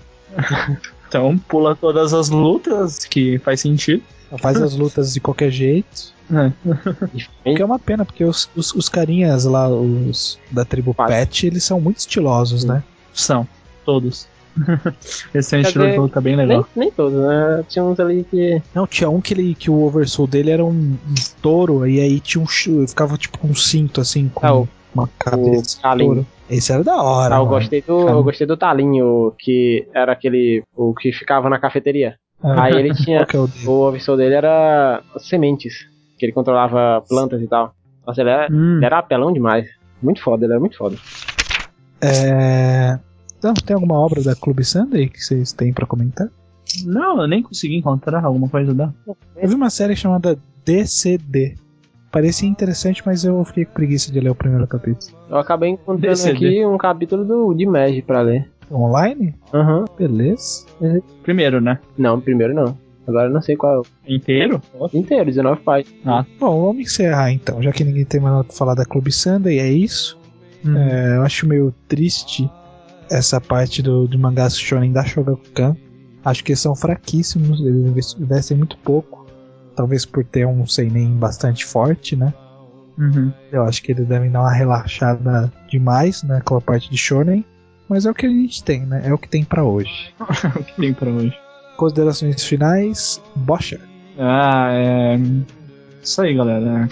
[SPEAKER 1] Então pula todas as lutas, que faz sentido.
[SPEAKER 2] Faz as lutas de qualquer jeito.
[SPEAKER 1] É.
[SPEAKER 2] O que é uma pena, porque os, os, os carinhas lá, os da tribo. Pet, eles são muito estilosos, né?
[SPEAKER 1] São, todos. *laughs* Esse é um estilo de luta bem
[SPEAKER 3] Nem,
[SPEAKER 1] legal.
[SPEAKER 3] nem todos, né? Tinha uns ali que.
[SPEAKER 2] Não, tinha um que, ele, que o oversoul dele era um, um touro, e aí tinha um chu- ficava tipo com um cinto assim, com
[SPEAKER 3] Ah, o-
[SPEAKER 2] uma cabeça touro. Esse era da hora.
[SPEAKER 3] Ah, eu gostei do.
[SPEAKER 2] Cara.
[SPEAKER 3] Eu gostei do talinho, que era aquele. O que ficava na cafeteria.
[SPEAKER 2] Ah,
[SPEAKER 3] Aí ele *laughs* tinha.
[SPEAKER 2] é o?
[SPEAKER 3] O oversoul dele era sementes. Que ele controlava plantas e tal. Nossa, ele era,
[SPEAKER 1] Hum,
[SPEAKER 3] ele era apelão demais. Muito foda, ele era muito foda.
[SPEAKER 2] É... Então, tem alguma obra da Clube Sunday que vocês têm pra comentar?
[SPEAKER 1] Não, eu nem consegui encontrar alguma coisa da.
[SPEAKER 2] Eu vi uma série chamada DCD. Parecia interessante, mas eu fiquei com preguiça de ler o primeiro capítulo.
[SPEAKER 3] Eu acabei encontrando
[SPEAKER 1] DCD.
[SPEAKER 3] aqui um capítulo do, de Mage pra ler.
[SPEAKER 2] Online?
[SPEAKER 3] Aham.
[SPEAKER 2] Beleza.
[SPEAKER 1] Primeiro, né?
[SPEAKER 3] Não, primeiro não. Agora eu não sei qual é
[SPEAKER 1] Inteiro?
[SPEAKER 3] o inteiro, 19 páginas.
[SPEAKER 2] Bom, vamos encerrar então, já que ninguém tem mais nada pra falar da Clube Sunday, é isso. É, eu acho meio triste essa parte do, do mangás shonen da Shogakukan. Acho que são fraquíssimos, eles investem muito pouco. Talvez por ter um seinen bastante forte, né?
[SPEAKER 1] Uhum.
[SPEAKER 2] Eu acho que eles devem dar uma relaxada demais, né, com a parte de shonen. Mas é o que a gente tem, né? É o que tem pra hoje. *laughs*
[SPEAKER 1] o que tem pra hoje?
[SPEAKER 2] Considerações finais, bocha.
[SPEAKER 1] Ah, é. Isso aí, galera.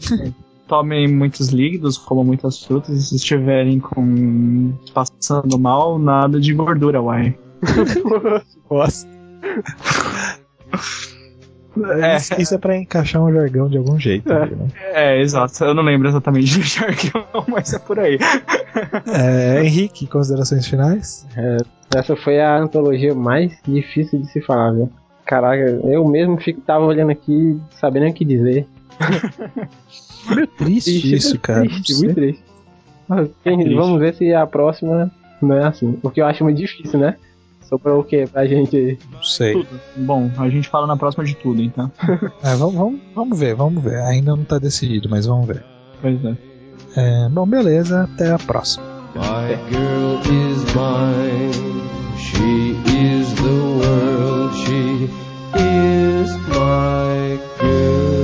[SPEAKER 1] *laughs* Tomem muitos líquidos, comam muitas frutas e se estiverem com. passando mal, nada de gordura, uai. *laughs*
[SPEAKER 2] Nossa.
[SPEAKER 1] É.
[SPEAKER 2] Isso, isso é pra encaixar um jargão de algum jeito.
[SPEAKER 1] É.
[SPEAKER 2] né?
[SPEAKER 1] É, exato. Eu não lembro exatamente do *laughs* jargão, mas é por aí.
[SPEAKER 2] É, Henrique, considerações finais?
[SPEAKER 3] Essa foi a antologia mais difícil de se falar, viu? Caraca, eu mesmo fico, tava olhando aqui, sabendo o que dizer. *laughs*
[SPEAKER 2] Meio triste isso, cara.
[SPEAKER 3] Triste, muito triste. Mas, quem-
[SPEAKER 1] triste.
[SPEAKER 3] Vamos ver se a próxima não é assim. Porque eu acho muito difícil, né? Sobrou o quê pra gente?
[SPEAKER 2] Não sei.
[SPEAKER 1] Tudo. Bom, a gente fala na próxima de tudo, então. *laughs*
[SPEAKER 2] É, vamos, vamos, vamos ver, vamos ver. Ainda não tá decidido, mas vamos ver.
[SPEAKER 1] Pois é.
[SPEAKER 2] É, bom, beleza, até a próxima.
[SPEAKER 5] My girl is mine. She is the world. She is my girl.